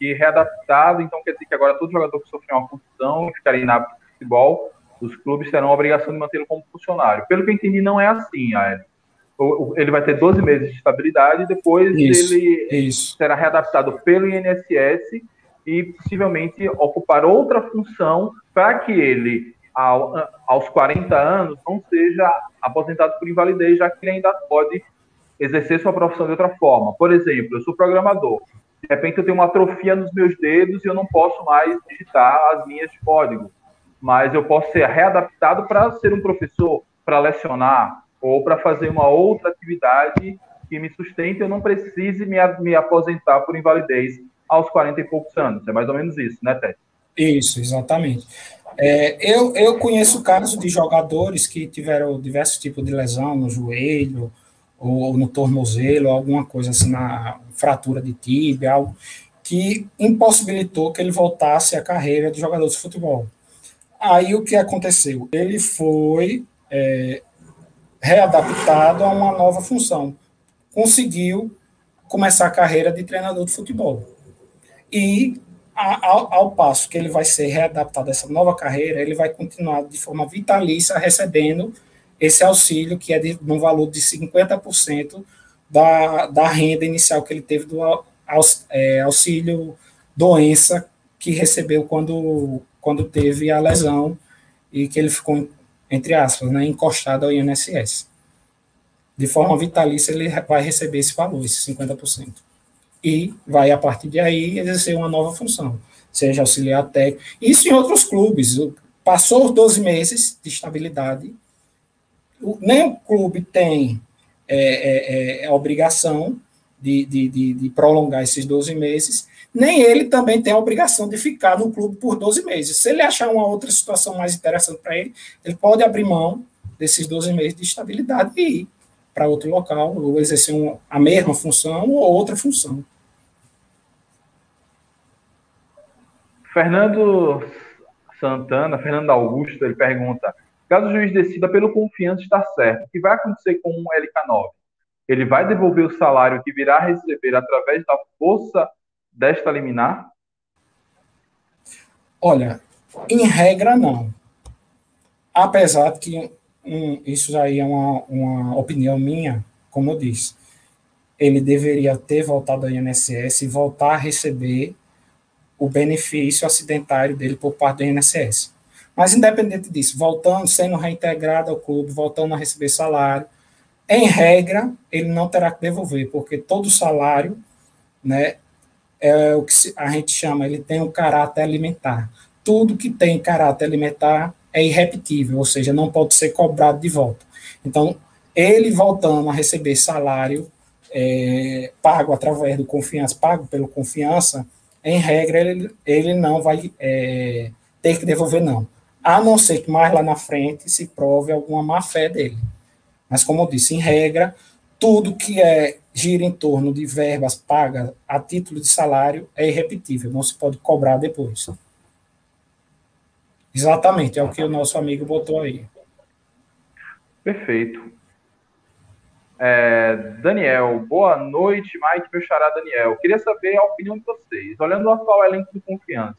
E readaptado, então quer dizer que agora todo jogador que sofreu uma contusão ficaria na futebol, os clubes terão a obrigação de mantê-lo como funcionário. Pelo que eu entendi, não é assim, Aélio ele vai ter 12 meses de estabilidade, depois isso, ele isso. será readaptado pelo INSS e possivelmente ocupar outra função para que ele, ao, aos 40 anos, não seja aposentado por invalidez, já que ele ainda pode exercer sua profissão de outra forma. Por exemplo, eu sou programador. De repente eu tenho uma atrofia nos meus dedos e eu não posso mais digitar as linhas de código. mas eu posso ser readaptado para ser um professor, para lecionar, ou para fazer uma outra atividade que me sustente, eu não precise me, me aposentar por invalidez aos 40 e poucos anos. É mais ou menos isso, né, Tete? Isso, exatamente. É, eu, eu conheço casos de jogadores que tiveram diversos tipos de lesão no joelho, ou no tornozelo, alguma coisa assim, na fratura de tibia, algo que impossibilitou que ele voltasse à carreira de jogador de futebol. Aí o que aconteceu? Ele foi é, readaptado a uma nova função. Conseguiu começar a carreira de treinador de futebol. E ao, ao, passo que ele vai ser readaptado a essa nova carreira, ele vai continuar de forma vitalícia recebendo esse auxílio, que é de, no valor de 50% da, da renda inicial que ele teve do aus, é, auxílio doença que recebeu quando, quando teve a lesão e que ele ficou, entre aspas, né, encostado ao INSS. De forma vitalícia, ele vai receber esse valor, esse 50%. E vai, a partir de aí, exercer uma nova função, seja auxiliar técnico. Isso em outros clubes. Passou os 12 meses de estabilidade, nem o clube tem é, é, é, a obrigação de, de, de, de, prolongar esses 12 meses, nem ele também tem a obrigação de ficar no clube por 12 meses. Se ele achar uma outra situação mais interessante para ele, ele pode abrir mão desses 12 meses de estabilidade e ir para outro local, ou exercer um, a mesma função ou outra função. Fernando Santana, Fernando Augusto, ele pergunta: Caso o juiz decida pelo confiança estar certo, o que vai acontecer com o LK9? Ele vai devolver o salário que virá a receber através da força desta liminar? Olha, em regra, não. Apesar de que um, isso aí é uma, uma opinião minha, como eu disse, ele deveria ter voltado ao INSS e voltar a receber o benefício acidentário dele por parte do INSS. Mas, independente disso, voltando, sendo reintegrado ao clube, voltando a receber salário, em regra, ele não terá que devolver, porque todo salário, né, é o que a gente chama, ele tem um caráter alimentar. Tudo que tem caráter alimentar é irrepetível, ou seja, não pode ser cobrado de volta. Então, ele voltando a receber salário é, pago através do confiança, pago pelo confiança, em regra, ele, ele não vai é, ter que devolver, não a não ser que mais lá na frente se prove alguma má fé dele. Mas, como eu disse, em regra, tudo que é gira em torno de verbas pagas a título de salário é irrepetível, não se pode cobrar depois. Exatamente, é o que o nosso amigo botou aí. Perfeito. É, Daniel, boa noite, Mike, meu xará Daniel. Queria saber a opinião de vocês. Olhando o atual elenco de confiança,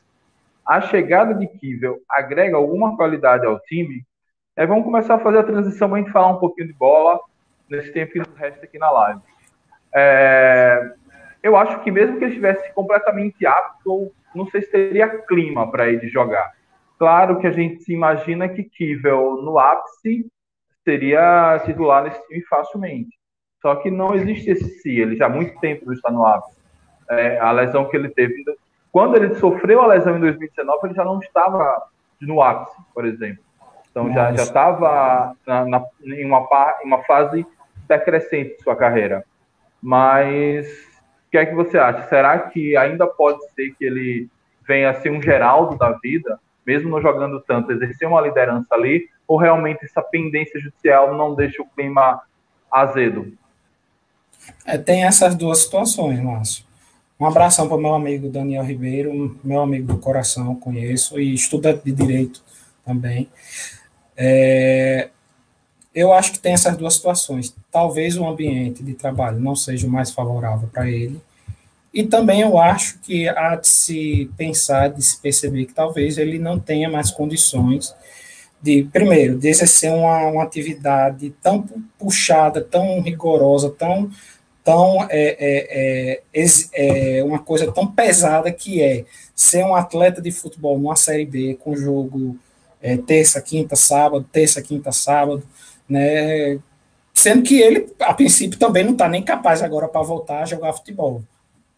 a chegada de Kivel agrega alguma qualidade ao time, aí vamos começar a fazer a transição a gente falar um pouquinho de bola nesse tempo que nos resta aqui na live. É, eu acho que mesmo que ele estivesse completamente apto, não sei se teria clima para ele jogar. Claro que a gente se imagina que Kivel no ápice seria titular nesse time facilmente. Só que não existe esse si, ele já há muito tempo não está no ápice. É, a lesão que ele teve quando ele sofreu a lesão em 2019, ele já não estava no ápice, por exemplo. Então já já estava em, uma, em uma fase decrescente de sua carreira. Mas o que é que você acha? Será que ainda pode ser que ele venha a ser um Geraldo da vida, mesmo não jogando tanto, exercer uma liderança ali? Ou realmente essa pendência judicial não deixa o clima azedo? É, tem essas duas situações, Márcio. Um abração para o meu amigo Daniel Ribeiro, meu amigo do coração, conheço, e estudante de direito também. É, eu acho que tem essas duas situações. Talvez o ambiente de trabalho não seja o mais favorável para ele, e também eu acho que há de se pensar, de se perceber que talvez ele não tenha mais condições de, primeiro, de exercer uma, uma atividade tão puxada, tão rigorosa, tão tão é, é, é, é, uma coisa tão pesada que é ser um atleta de futebol numa série B com jogo é, terça, quinta, sábado, terça, quinta, sábado, né? Sendo que ele, a princípio, também não está nem capaz agora para voltar a jogar futebol.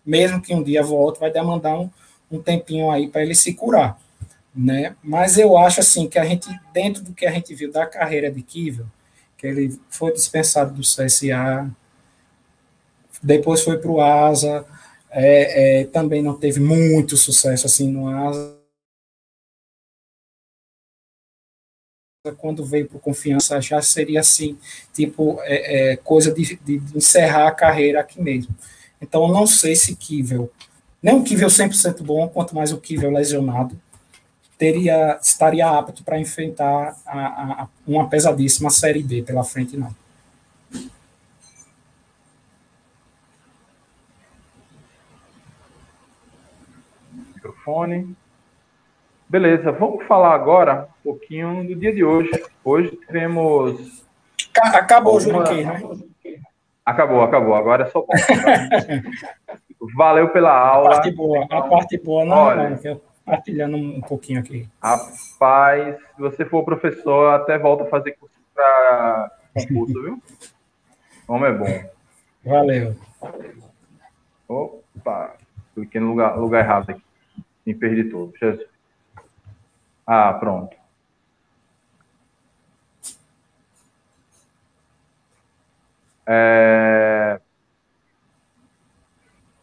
Mesmo que um dia volte, vai demandar um, um tempinho aí para ele se curar. né? Mas eu acho assim que a gente, dentro do que a gente viu da carreira de Kivel, que ele foi dispensado do CSA, depois foi para o ASA, é, é, também não teve muito sucesso assim no ASA. Quando veio para Confiança, já seria assim, tipo, é, é coisa de, de, encerrar a carreira aqui mesmo. Então, não sei se Kivel, nem o Kivel 100% bom, quanto mais o Kivel lesionado, teria, estaria apto para enfrentar a, a, uma pesadíssima Série B pela frente, não. Microfone. Beleza, vamos falar agora um pouquinho do dia de hoje. Hoje temos. Acabou o Juriquim, né? Acabou, acabou. Agora é só bom. Valeu pela aula. A parte boa, a parte boa não, Olha, não, compartilhando um pouquinho aqui. Rapaz, se você for professor, até volta a fazer curso para concurso, viu? Como é bom. Valeu. Opa, cliquei no lugar, lugar errado aqui. Me perdi todo. Jesus. Ah, pronto. É...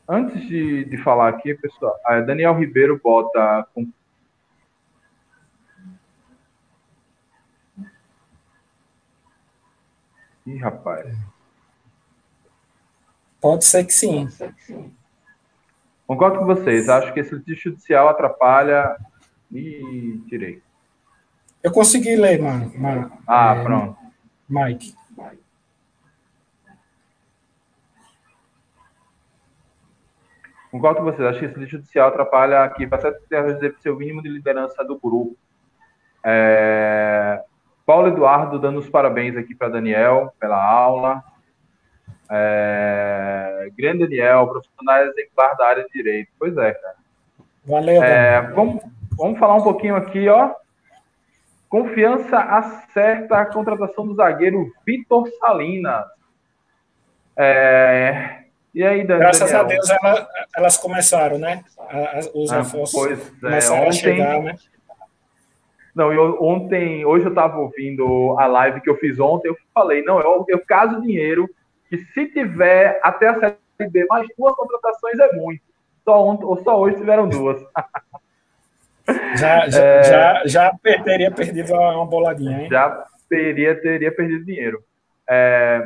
Antes de, de falar aqui, pessoal, a Daniel Ribeiro bota com Ih, rapaz. Pode ser que sim. Concordo com vocês. Acho que esse litígio judicial atrapalha. Ih, tirei. Eu consegui ler, mano. mano ah, é, pronto. Mike. Concordo com vocês. Acho que esse judicial atrapalha aqui para ser o mínimo de liderança do grupo. É... Paulo Eduardo dando os parabéns aqui para Daniel pela aula. É... Grande Daniel, profissional exemplar da área de direito. Pois é, cara. Valeu, é, vamos, vamos falar um pouquinho aqui, ó. Confiança acerta a contratação do zagueiro Vitor Salinas. É, e aí, Daniel? Graças a Deus ela, elas começaram, né? Os ah, reforços pois é, ontem, a chegar, né? Não, eu, ontem, hoje eu estava ouvindo a live que eu fiz ontem, eu falei, não, eu, eu caso dinheiro, que se tiver até a Série B mais duas contratações é muito. Só, ontem, ou só hoje tiveram duas. já, já, é, já, já teria perdido uma boladinha, hein? Já teria, teria perdido dinheiro. É,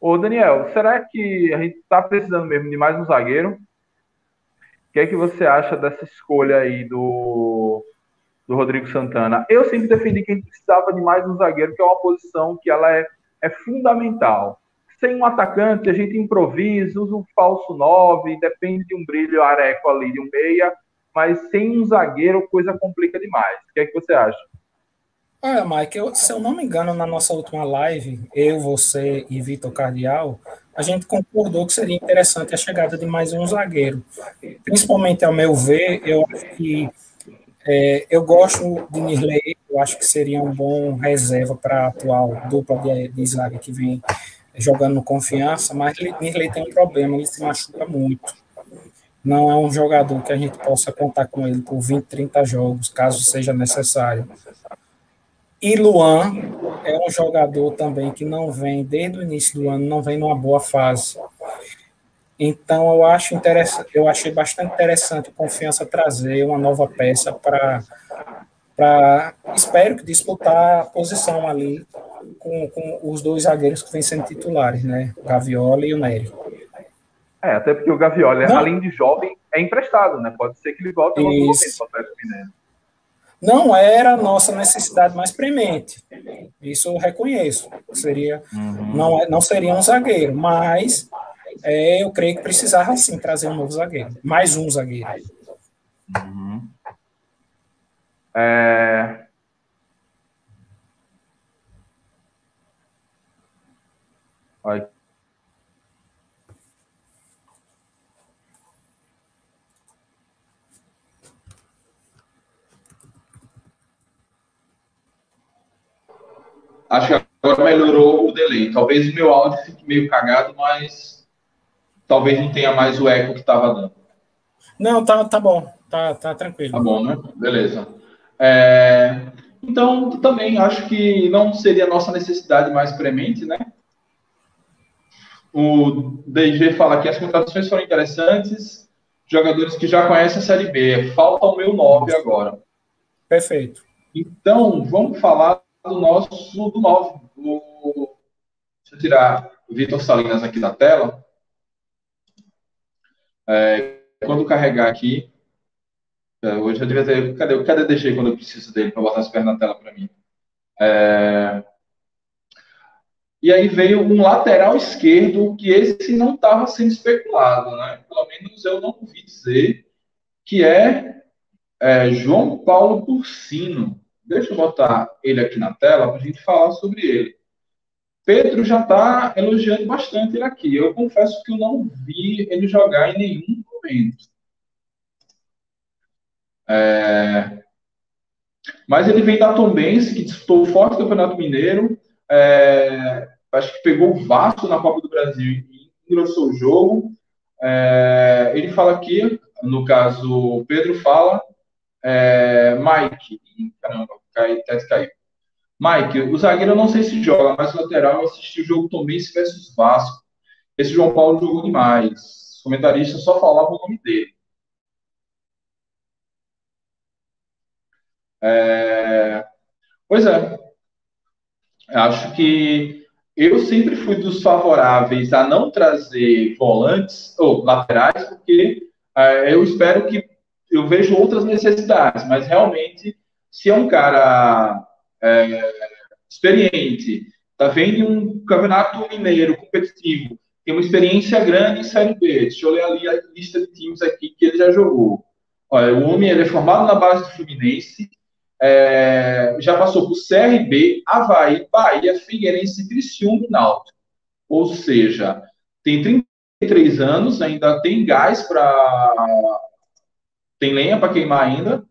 Ô, Daniel, será que a gente está precisando mesmo de mais um zagueiro? O que é que você acha dessa escolha aí do, do Rodrigo Santana? Eu sempre defendi que a gente precisava de mais um zagueiro, que é uma posição que ela é, é fundamental. Sem um atacante, a gente improvisa, usa um falso 9, depende de um brilho areco ali, de um meia, mas sem um zagueiro, coisa complica demais. O que é que você acha? Olha, Mike, eu, se eu não me engano, na nossa última live, eu, você e Vitor Cardial, a gente concordou que seria interessante a chegada de mais um zagueiro. Principalmente, ao meu ver, eu acho que é, eu gosto de Nirley, eu acho que seria um bom reserva para a atual dupla de, de zaga que vem jogando no confiança, mas Nirley tem um problema, ele se machuca muito. Não é um jogador que a gente possa contar com ele por 20, 30 jogos, caso seja necessário. E Luan é um jogador também que não vem, desde o início do ano, não vem numa boa fase. Então eu acho interessante, eu achei bastante interessante a confiança trazer uma nova peça para para espero que disputar a posição ali com, com os dois zagueiros que vêm sendo titulares, né? O Gaviola e o Nery. É, até porque o Gaviola, não. além de jovem, é emprestado, né? Pode ser que ele volte em algum momento o não era a nossa necessidade mais premente. Isso eu reconheço. Seria, uhum. não, é, não seria um zagueiro, mas é, eu creio que precisava sim trazer um novo zagueiro. Mais um zagueiro. Uhum. É... Olha, Acho que agora melhorou o delay. Talvez o meu áudio fique meio cagado, mas talvez não tenha mais o eco que estava dando. Não, tá, tá bom. tá, tá tranquilo. Tá bom, né? Beleza. É, então, também acho que não seria nossa necessidade mais premente, né? O DG fala que as contratações foram interessantes, jogadores que já conhecem a Série B. Falta o meu 9 agora. Perfeito. Então, vamos falar do nosso do 9. Do, deixa eu tirar o Vitor Salinas aqui da tela. É, quando carregar aqui, é, hoje eu devia ter. Cadê, cadê DG quando eu preciso dele para botar as pernas na tela para mim? É, e aí veio um lateral esquerdo que esse não estava sendo especulado, né? Pelo menos eu não ouvi dizer que é, é João Paulo Porcino. Deixa eu botar ele aqui na tela para a gente falar sobre ele. Pedro já está elogiando bastante ele aqui. Eu confesso que eu não vi ele jogar em nenhum momento. É... Mas ele vem da Tombense, que disputou o forte Campeonato Mineiro. É... Acho que pegou o Vasco na Copa do Brasil e engrossou o jogo. É... Ele fala aqui, no caso, o Pedro fala, é... Mike, caramba, cai, até caiu. Mike, o zagueiro eu não sei se joga, mas o lateral eu assisti o jogo Tombense versus Vasco. Esse João Paulo jogou demais. Os comentaristas só falavam o nome dele. É... Pois é. Acho que eu sempre fui dos favoráveis a não trazer volantes ou laterais, porque é, eu espero que eu vejo outras necessidades, mas realmente, se é um cara é, experiente, está vendo um campeonato mineiro competitivo, tem uma experiência grande em Série B, deixa eu ler ali a lista de times aqui que ele já jogou. Olha, o homem ele é formado na base do Fluminense, é, já passou por CRB, Havaí, Bahia, Figueirense, Criciúma e Náutico. Ou seja, tem 33 anos, ainda tem gás para... tem lenha para queimar ainda,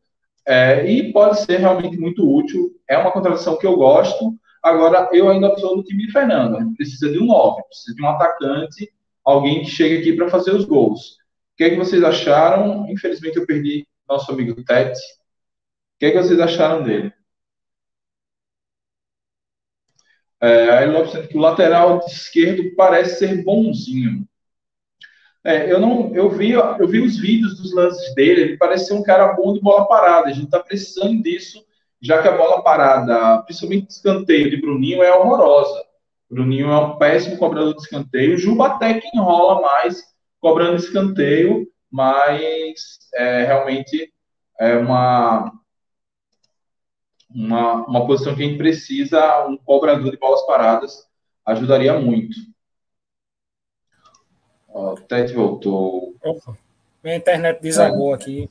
é, e pode ser realmente muito útil. É uma contratação que eu gosto. Agora, eu ainda sou do time de Fernando. Precisa de um 9, precisa de um atacante, alguém que chegue aqui para fazer os gols. O que, é que vocês acharam? Infelizmente, eu perdi nosso amigo Tete o que, é que vocês acharam dele? É, aí dizendo que o lateral esquerdo parece ser bonzinho. É, eu não, eu vi, eu vi os vídeos dos lances dele. Ele parece ser um cara bom de bola parada. A gente está precisando disso, já que a bola parada, principalmente escanteio de Bruninho, é horrorosa. Bruninho é um péssimo cobrador de escanteio. Juba até que enrola mais cobrando escanteio, mas é, realmente é uma uma, uma posição que a gente precisa, um cobrador de bolas paradas ajudaria muito. Ó, o Tete voltou. Opa, minha internet desabou é. aqui.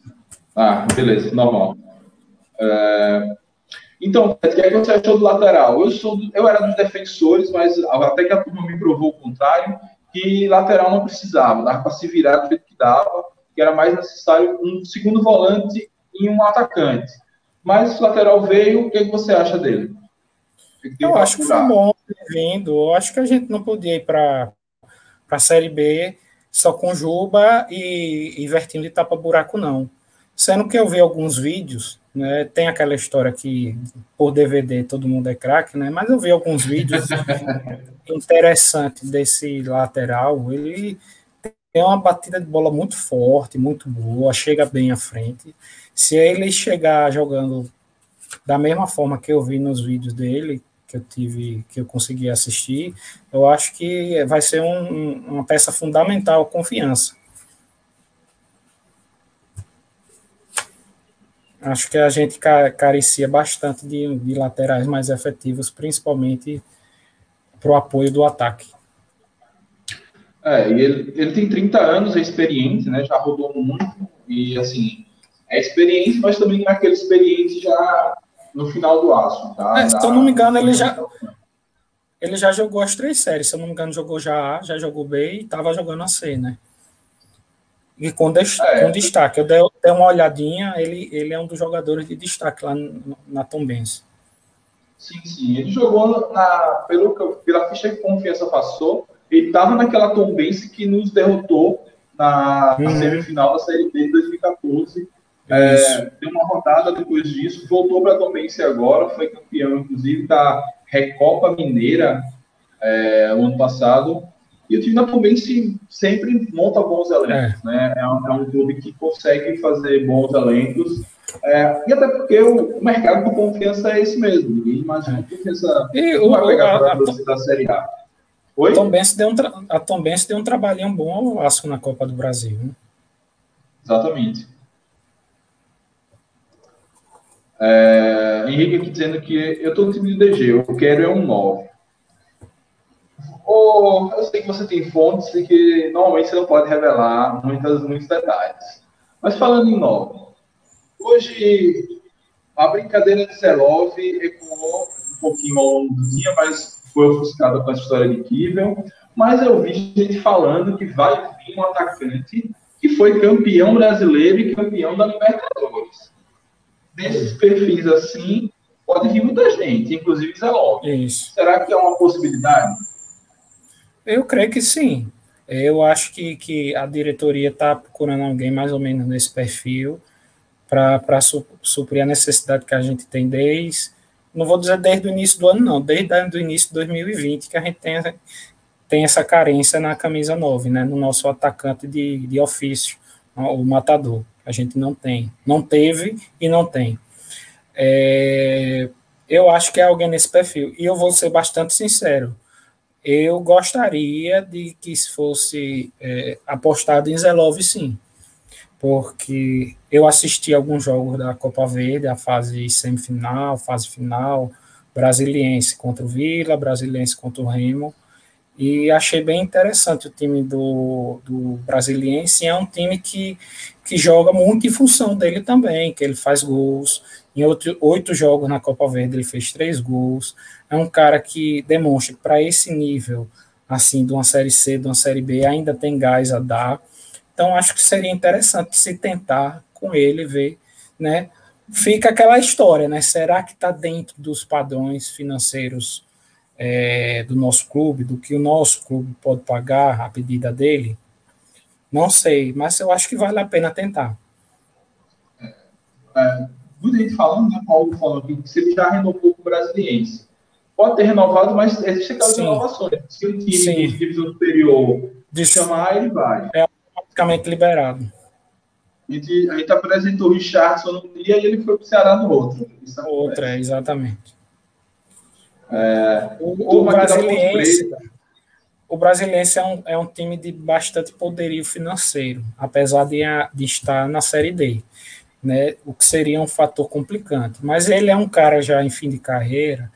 Ah, beleza, normal. É... Então, o que, é que você achou do lateral? Eu, sou do... eu era dos defensores, mas até que a turma me provou o contrário, que lateral não precisava, dava para se virar do jeito que dava, que era mais necessário um segundo volante e um atacante. Mas o lateral veio, o que, você acha dele? Eu acho que foi bom vindo. Eu acho que a gente não podia ir para a Série B só com Juba e, e Vertinho de tapa-buraco, não. Sendo que eu vi alguns vídeos, né, tem aquela história que por DVD todo mundo é craque, né, mas eu vi alguns vídeos interessantes desse lateral. Ele tem uma batida de bola muito forte, muito boa, chega bem à frente. Se ele chegar jogando da mesma forma que eu vi nos vídeos dele, que eu tive, que eu consegui assistir, eu acho que vai ser um, uma peça fundamental, confiança. Acho que a gente carecia bastante de, de laterais mais efetivos, principalmente para o apoio do ataque. É, ele, ele tem 30 anos, é experiente, né? Já rodou muito e assim é experiência, mas também não é aquele experiente já no final do aço. Tá? É, se eu não me engano, ele já, ele já jogou as três séries. Se eu não me engano, jogou já A, já jogou B e estava jogando a C, né? E com, des é, com destaque. Eu dei, dei, uma olhadinha, ele, ele é um dos jogadores de destaque lá na Tombense. Sim, sim. Ele jogou na, pelo, pela ficha que confiança passou. Ele estava naquela Tombense que nos derrotou na, na uhum. semifinal da Série B de 2014 É, deu uma rodada depois disso, voltou para a Tombense agora, foi campeão, inclusive, da Recopa Mineira é, o ano passado. E o time da Tombense sempre monta bons elencos, é. né? É um, é um, clube que consegue fazer bons elencos. É, e até porque o, o, mercado de confiança é esse mesmo. Ninguém imagina que essa e o, vai pegar para a da Série A. Oi? Tom deu um, a Tom Benz deu um trabalhinho bom ao Vasco na Copa do Brasil. Né? Exatamente. É, Henrique aqui dizendo que eu estou no time de DG, eu quero é um 9. Oh, eu sei que você tem fontes e que normalmente você não pode revelar muitas, muitos detalhes. Mas falando em 9, hoje a brincadeira de Zelov ecoou um pouquinho ao longo do dia, mas foi ofuscada com a história de Kivel. Mas eu vi gente falando que vai vir um atacante que foi campeão brasileiro e campeão da Libertadores desses perfis assim, pode vir muita gente, inclusive Zé Lopes. Será que é uma possibilidade? Eu creio que sim. Eu acho que, que a diretoria está procurando alguém mais ou menos nesse perfil para su, suprir a necessidade que a gente tem desde, não vou dizer desde o início do ano, não, desde o início de 2020 que a gente tem, tem essa carência na camisa 9, né, no nosso atacante de, de ofício, o matador. A gente não tem. Não teve e não tem. É, eu acho que é alguém nesse perfil. E eu vou ser bastante sincero. Eu gostaria de que fosse é, apostado em Zelov, sim. Porque eu assisti alguns jogos da Copa Verde, a fase semifinal, fase final, brasiliense contra o Vila, brasiliense contra o Remo e achei bem interessante o time do, do Brasiliense. É um time que, que joga muito em função dele também, que ele faz gols. Em outro, oito jogos na Copa Verde ele fez três gols. É um cara que demonstra que para esse nível, assim, de uma Série C, de uma Série B, ainda tem gás a dar. Então acho que seria interessante se tentar com ele ver, né? Fica aquela história, né? Será que está dentro dos padrões financeiros é, do nosso clube, do que o nosso clube pode pagar a pedida dele? Não sei, mas eu acho que vale a pena tentar. É, é, muita gente falando, né, Paulo falando que se ele já renovou com o Brasiliense. Pode ter renovado, mas existe aquelas renovações. Se o time Sim. de divisão superior de chamar, ele vai. É automaticamente liberado. A gente, a gente apresentou o Richardson num dia e ele foi para o Ceará no outro. Outra, é, exatamente. É, o, o Brasiliense, o Brasiliense é um, é um time de bastante poderio financeiro, apesar de, de estar na Série D, né, o que seria um fator complicante. Mas ele é um cara já em fim de carreira,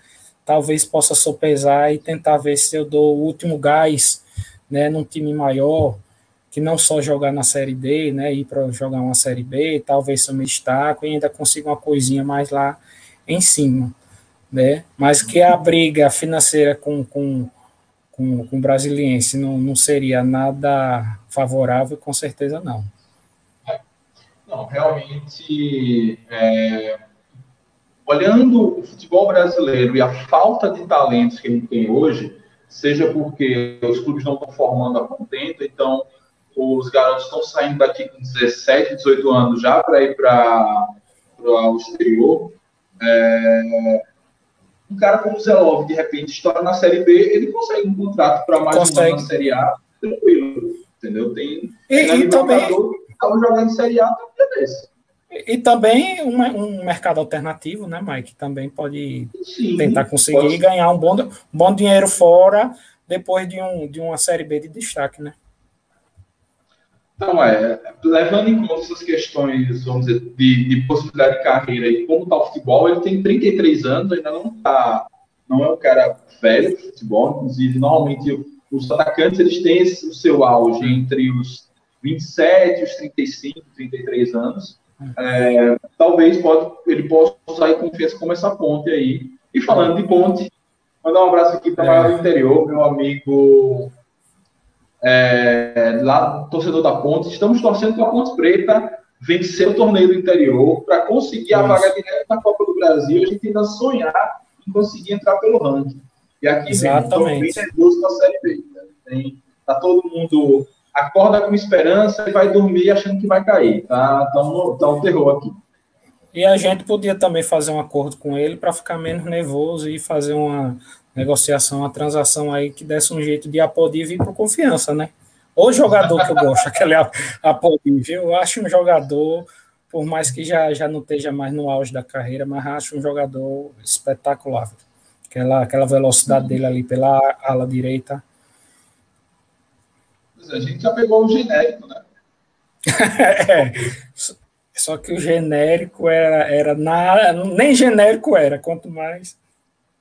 talvez possa sopesar e tentar ver se eu dou o último gás né, num time maior, que não só jogar na Série D, né, ir para jogar uma Série B, talvez eu me destaco e ainda consiga uma coisinha mais lá em cima né? Mas que a briga financeira com, com, com, com o brasiliense não, não seria nada favorável, com certeza não. Não, realmente, é, olhando o futebol brasileiro e a falta de talentos que a gente tem hoje, seja porque os clubes não estão formando a contento, então os garotos estão saindo daqui com 17, 18 anos já para ir para o exterior. É, um cara como o Zelov, de repente, estoura na Série B, ele consegue um contrato para mais consegue. um ano na Série A, tranquilo, entendeu? Tem, e, e também... Estava jogando Série A, tem um desse. E, e também um, um, mercado alternativo, né, Mike? Também pode Sim, tentar conseguir pode... ganhar um bom, um bom dinheiro fora depois de, um, de uma Série B de destaque, né? Então, é, levando em conta essas questões, vamos dizer, de, de possibilidade de carreira e como está o futebol, ele tem 33 anos, ainda não tá, não é um cara velho de futebol, inclusive, normalmente os atacantes, eles têm esse, o seu auge entre os 27 e os 35, 33 anos. É, talvez pode, ele possa usar em confiança como essa ponte aí. E falando de ponte, mandar um abraço aqui para o é. maior interior, meu amigo é, lá, torcedor da Ponte, estamos torcendo para a Ponte Preta vencer o torneio do interior para conseguir a vaga direta na Copa do Brasil. A gente ainda sonhar em conseguir entrar pelo ranking. E aqui Exatamente. vem nervoso com a Série B. Né? Tem, tá todo mundo acorda com esperança e vai dormir achando que vai cair. Tá, tá, um, tá um terror aqui. E a gente podia também fazer um acordo com ele para ficar menos nervoso e fazer uma negociação, uma transação aí que desse um jeito de Apodi vir por confiança, né? O jogador que eu gosto, aquele Apodi, eu acho um jogador, por mais que já, já não esteja mais no auge da carreira, mas acho um jogador espetacular. Aquela, aquela velocidade dele ali pela ala direita. A gente já pegou o genérico, né? é, só que o genérico era, era na, nem genérico era, quanto mais.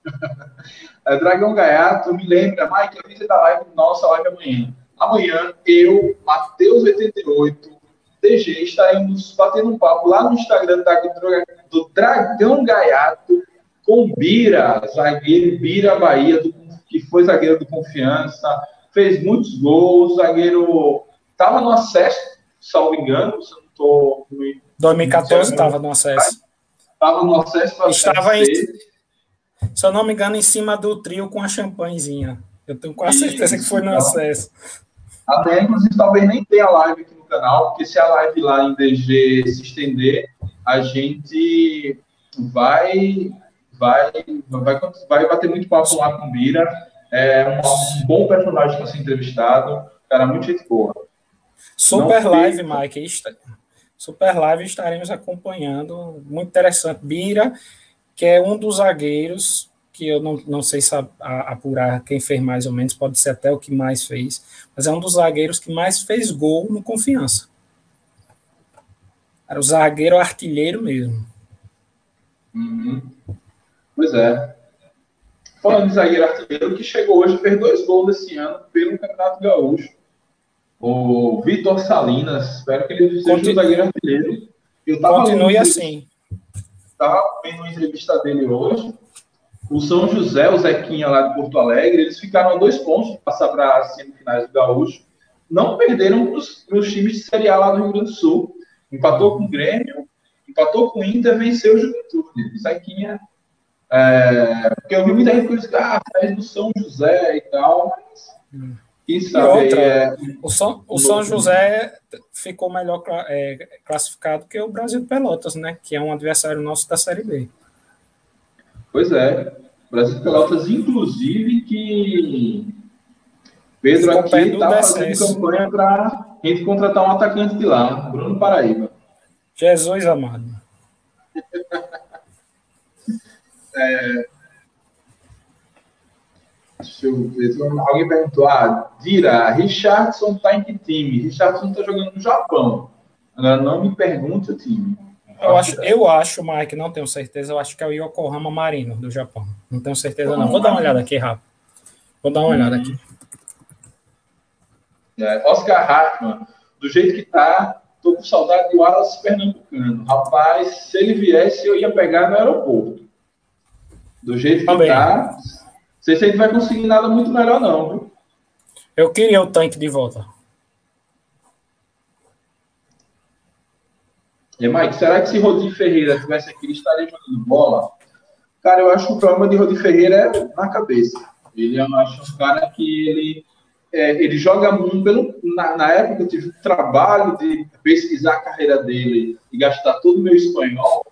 é, Dragão Gaiato, me lembra, Mike, avisa da live, nossa live amanhã. Amanhã, eu, Matheus88, DG, estaremos batendo um papo lá no Instagram do Dragão Gaiato com Bira, zagueiro Bira Bahia, do, que foi zagueiro do Confiança, fez muitos gols, zagueiro estava no acesso, salvo engano, se não estou... 2014 estava no acesso. Estava no acesso. Estava em, se eu não me engano, em cima do trio com a champanhezinha. Eu tenho quase certeza que foi no acesso. Até, inclusive, talvez nem tenha live aqui no canal, porque se a live lá em DG se estender, a gente vai vai, vai, vai bater muito papo lá com o Bira. É um, um bom personagem para ser entrevistado, cara, muito gente boa. Super não live, tem... Mike. Super live estaremos acompanhando. Muito interessante. Bira, que é um dos zagueiros que eu não, não sei se apurar quem fez mais ou menos, pode ser até o que mais fez, mas é um dos zagueiros que mais fez gol no Confiança. Era o zagueiro artilheiro mesmo. Uhum. Pois é. Falando de zagueiro artilheiro, que chegou hoje, fez dois gols esse ano pelo Campeonato Gaúcho. O Vitor Salinas, espero que ele seja Continu... um zagueiro artilheiro. Eu Continue assim. Estava vendo uma entrevista dele hoje o São José, o Zequinha lá de Porto Alegre, eles ficaram a dois pontos de passar para as semifinais do Gaúcho. Não perderam para os times de Série A lá do Rio Grande do Sul. Empatou com o Grêmio, empatou com o Inter, venceu o Juventude. O Zequinha. É, porque eu vi muita gente que ah, faz do São José e tal, mas. Quem sabe outra, é, o, São, o São José ficou melhor é, classificado que o Brasil Pelotas, né? Que é um adversário nosso da Série B. Pois é. Brasil Pelotas, inclusive, que Pedro aqui está fazendo campanha para a gente contratar um atacante de lá, Bruno Paraíba. Jesus amado. é... Deixa eu ver. Alguém perguntou: ah, Dira, Richardson está em que time? Richardson está jogando no Japão. Agora não me pergunte o time. Eu acho, eu acho, Mike, não tenho certeza, eu acho que é o Yokohama Marino, do Japão. Não tenho certeza, não. Vou dar uma olhada aqui, rápido. Vou dar uma olhada aqui. É, Oscar Hartmann, do jeito que tá, tô com saudade do Wallace Pernambucano. Rapaz, se ele viesse, eu ia pegar no aeroporto. Do jeito que Também. tá, não sei se a gente vai conseguir nada muito melhor, não, viu? Eu queria o tanque de volta. E, Mike, será que se Rodi Ferreira tivesse aqui, ele estaria jogando bola? Cara, eu acho que o problema de Rodi Ferreira é na cabeça. Ele é um cara que ele, é, ele joga muito. Pelo, na, na, época eu tive o trabalho de pesquisar a carreira dele e gastar todo o meu espanhol.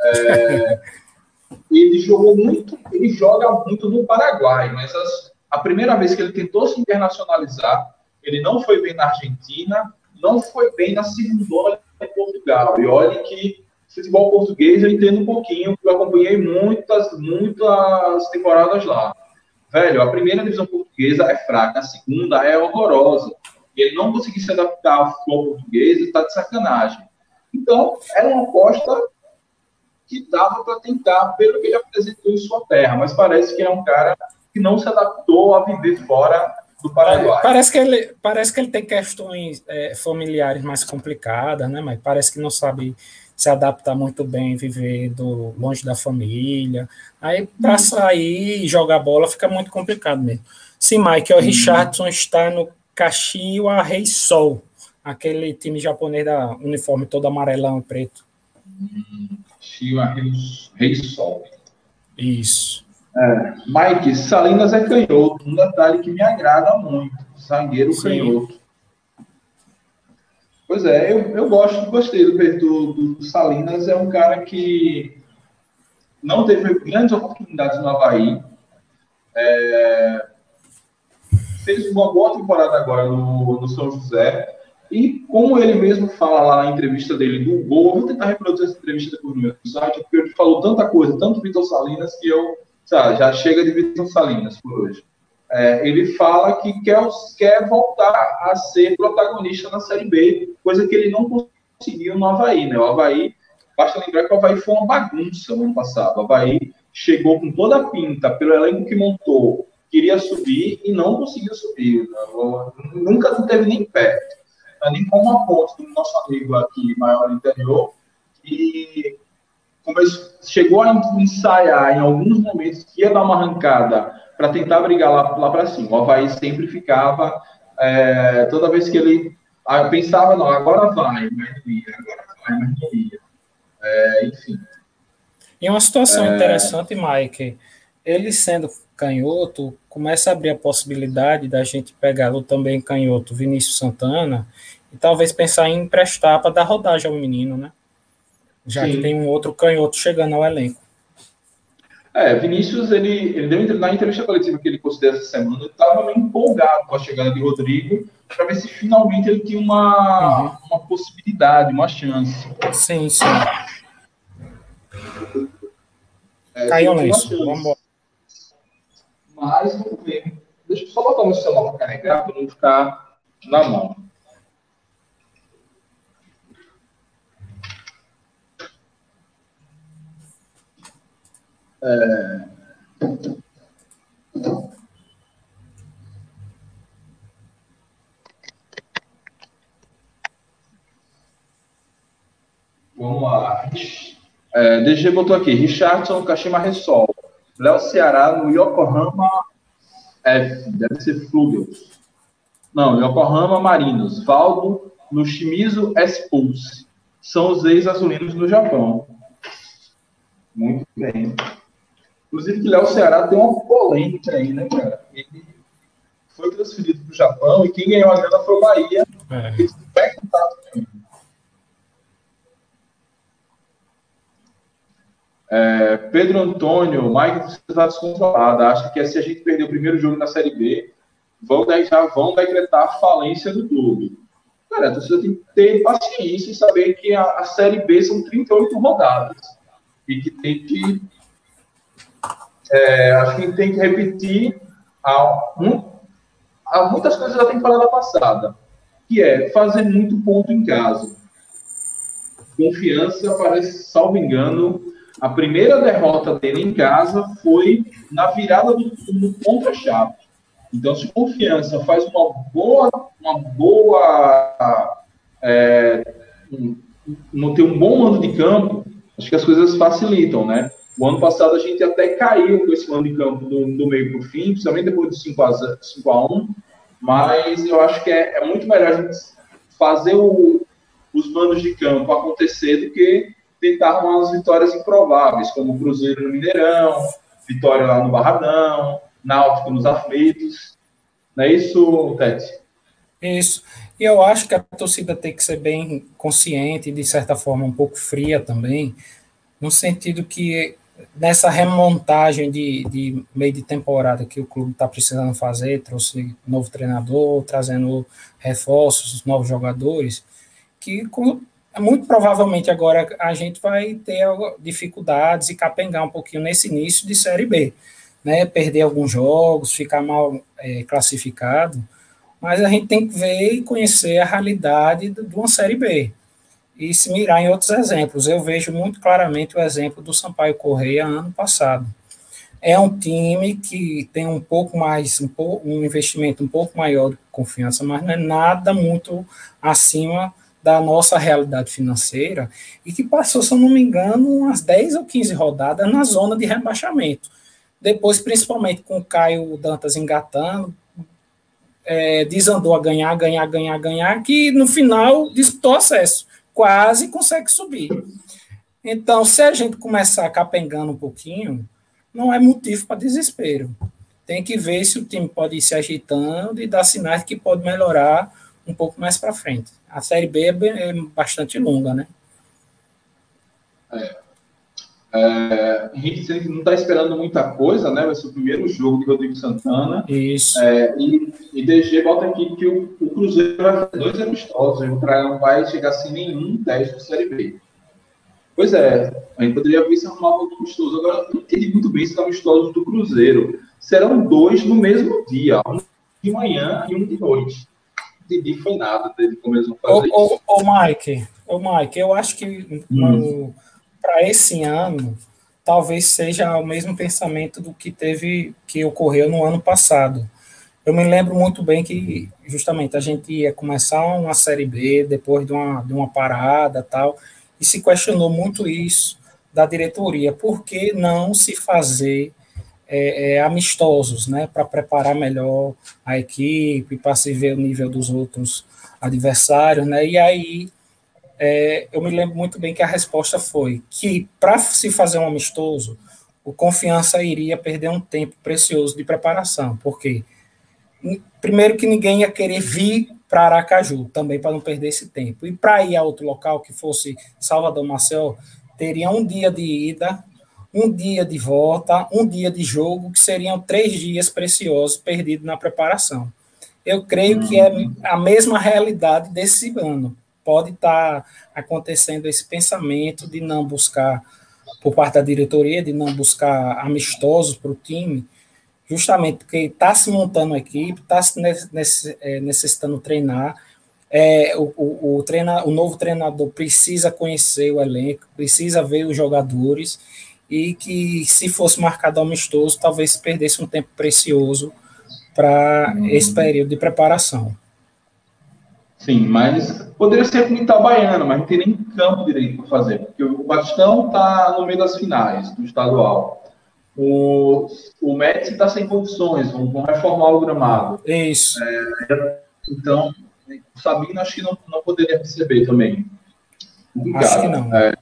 É, ele jogou muito, ele joga muito no Paraguai, mas as, a primeira vez que ele tentou se internacionalizar, ele não foi bem na Argentina, não foi bem na segunda em Portugal. E olhe que futebol português eu entendo um pouquinho, porque eu acompanhei muitas, muitas temporadas lá. Velho, a primeira divisão portuguesa é fraca, a segunda é horrorosa. Ele não conseguiu se adaptar ao futebol português está de sacanagem. Então, era uma aposta que dava para tentar, pelo que ele apresentou em sua terra, mas parece que é um cara que não se adaptou a viver fora do Paraguai. Parece que ele, parece que ele tem questões é, familiares mais complicadas, né? Mas parece que não sabe se adaptar muito bem, vivendo longe da família. Aí, para hum. sair e jogar bola, fica muito complicado mesmo. Sim, Mike, o hum. Richardson está no Kashiwa Rei Sol, aquele time japonês da uniforme todo amarelão preto. Kashiwa Rei Sol. Isso. É, Mike, Salinas é canhoto, um detalhe que me agrada muito. Sangueiro Sim. canhoto. Pois é, eu, eu gosto, gostei do, do, do Salinas, é um cara que não teve grandes oportunidades no Havaí. É, fez uma boa temporada agora no, no São José. E como ele mesmo fala lá na entrevista dele do gol, vou tentar reproduzir essa entrevista depois no meu site, porque ele falou tanta coisa, tanto Vitor Salinas, que eu sabe, já chega de Vitor Salinas por hoje. É, ele fala que quer, quer voltar a ser protagonista na Série B, coisa que ele não conseguiu no Havaí. Né? O Havaí, basta lembrar que o Havaí foi uma bagunça no ano passado. O Havaí chegou com toda a pinta pelo elenco que montou, queria subir e não conseguiu subir. Nunca não teve nem perto. Nem com uma ponte do nosso amigo aqui, maior interior, que começou, chegou a ensaiar em alguns momentos que ia dar uma arrancada para tentar brigar lá, lá para cima. O Havaí sempre ficava, é, toda vez que ele ah, pensava, não, agora vai, mas não ia, agora vai, mas não ia. É, enfim. E uma situação é... interessante, Mike, ele sendo canhoto, começa a abrir a possibilidade da gente pegar o também canhoto Vinícius Santana e talvez pensar em emprestar para dar rodagem ao menino, né? Já Sim. que tem um outro canhoto chegando ao elenco. É, Vinícius, ele, ele deu na entrevista coletiva que ele considera essa semana, ele estava meio empolgado com a chegada de Rodrigo, para ver se finalmente ele tinha uma, uhum. uma possibilidade, uma chance. Sim, sim. É, Caiu lenço, vamos embora. Mas, vamos ver. Deixa eu só botar o meu celular para carregar, para não ficar na mão. É... Vamos lá. É, DG botou aqui. Richardson Kashima Ressol. Léo Ceará no Yokohama F. Deve ser Flugels. Não, Yokohama Marinos. Valdo no Shimizu S-Pulse. São os ex-azulinos no Japão. Muito bem. Inclusive que Léo Ceará tem uma polêmica aí, né, cara? Ele foi transferido para o Japão e quem ganhou a grana foi o Bahia. É. Ele contato com ele. É, Pedro Antônio, Mike está descontrolado. Acha que se a gente perder o primeiro jogo na Série B, vão, já vão decretar a falência do clube. Cara, você tem que ter paciência e saber que a, a Série B são 38 rodadas. E que tem que é, acho que tem que repetir a, a muitas coisas da temporada passada, que é fazer muito ponto em casa. Confiança, parece, salvo engano, a primeira derrota dele em casa foi na virada do, do contra-chave. Então, se confiança faz uma boa, uma boa, é, um, ter um bom mando de campo, acho que as coisas facilitam, né? O ano passado a gente até caiu com esse mando de campo do, do meio para o fim, principalmente depois do 5 a, 5 a 1 mas eu acho que é, é muito melhor a gente fazer o, os mandos de campo acontecer do que tentar umas vitórias improváveis, como o Cruzeiro no Mineirão, vitória lá no Barradão, Náutico nos Aflitos. Não é isso, Tete? Isso. E eu acho que a torcida tem que ser bem consciente e, de certa forma, um pouco fria também, no sentido que nessa remontagem de, de meio de temporada que o clube está precisando fazer, trouxe novo treinador, trazendo reforços, novos jogadores, que muito provavelmente agora a gente vai ter dificuldades e capengar um pouquinho nesse início de Série B, né? Perder alguns jogos, ficar mal é, classificado, mas a gente tem que ver e conhecer a realidade de uma Série B e se mirar em outros exemplos. Eu vejo muito claramente o exemplo do Sampaio Correia ano passado. É um time que tem um pouco mais, um, pouco, um investimento um pouco maior de confiança, mas não é nada muito acima da nossa realidade financeira e que passou, se eu não me engano, umas 10 ou 15 rodadas na zona de rebaixamento. Depois, principalmente com o Caio Dantas engatando, é, desandou a ganhar, ganhar, ganhar, ganhar, que no final disputou acesso quase consegue subir. Então, se a gente começar capengando um pouquinho, não é motivo para desespero. Tem que ver se o time pode ir se agitando e dar sinais que pode melhorar um pouco mais para frente. A Série B é, é bastante longa, né? É. É, Henrique não está esperando muita coisa, né? Vai ser o primeiro jogo de Rodrigo Santana. Isso. É, e, e DG bota aqui que o, o Cruzeiro vai fazer dois amistosos. O Traião vai chegar sem nenhum teste de Série B. Pois é, a gente poderia ver se arrumar um custoso. Agora, não entendi muito bem esses amistosos do Cruzeiro. Serão dois no mesmo dia, um de manhã e um de noite. Entendi foi nada dele como eles vão fazer ô, isso. Ô, ô, Mike, ô, Mike, eu acho que hum para esse ano, talvez seja o mesmo pensamento do que teve, que ocorreu no ano passado. Eu me lembro muito bem que, justamente, a gente ia começar uma Série B depois de uma, de uma parada tal, e se questionou muito isso da diretoria. Por que não se fazer é, é, amistosos, né, para preparar melhor a equipe, para se ver o nível dos outros adversários, né, e aí é, eu me lembro muito bem que a resposta foi que, para se fazer um amistoso, o Confiança iria perder um tempo precioso de preparação, porque, primeiro, que ninguém ia querer vir para Aracaju, também para não perder esse tempo. E para ir a outro local, que fosse Salvador Marcel, teria um dia de ida, um dia de volta, um dia de jogo, que seriam três dias preciosos perdidos na preparação. Eu creio que é a mesma realidade desse ano pode estar tá acontecendo esse pensamento de não buscar, por parte da diretoria, de não buscar amistosos para o time, justamente porque está se montando a equipe, está é, necessitando treinar. É, o, o, o, treina, o novo treinador precisa conhecer o elenco, precisa ver os jogadores, e que se fosse marcado amistoso, talvez perdesse um tempo precioso para esse período de preparação. Sim, mas poderia ser com Itabaiana, mas não tem nem campo direito para fazer, porque o Batistão está no meio das finais do estadual. O, o Médici está sem condições, vão, vão, reformar o gramado. Isso. É, então, o Sabino acho que não, não poderia receber também. Acho que não. É,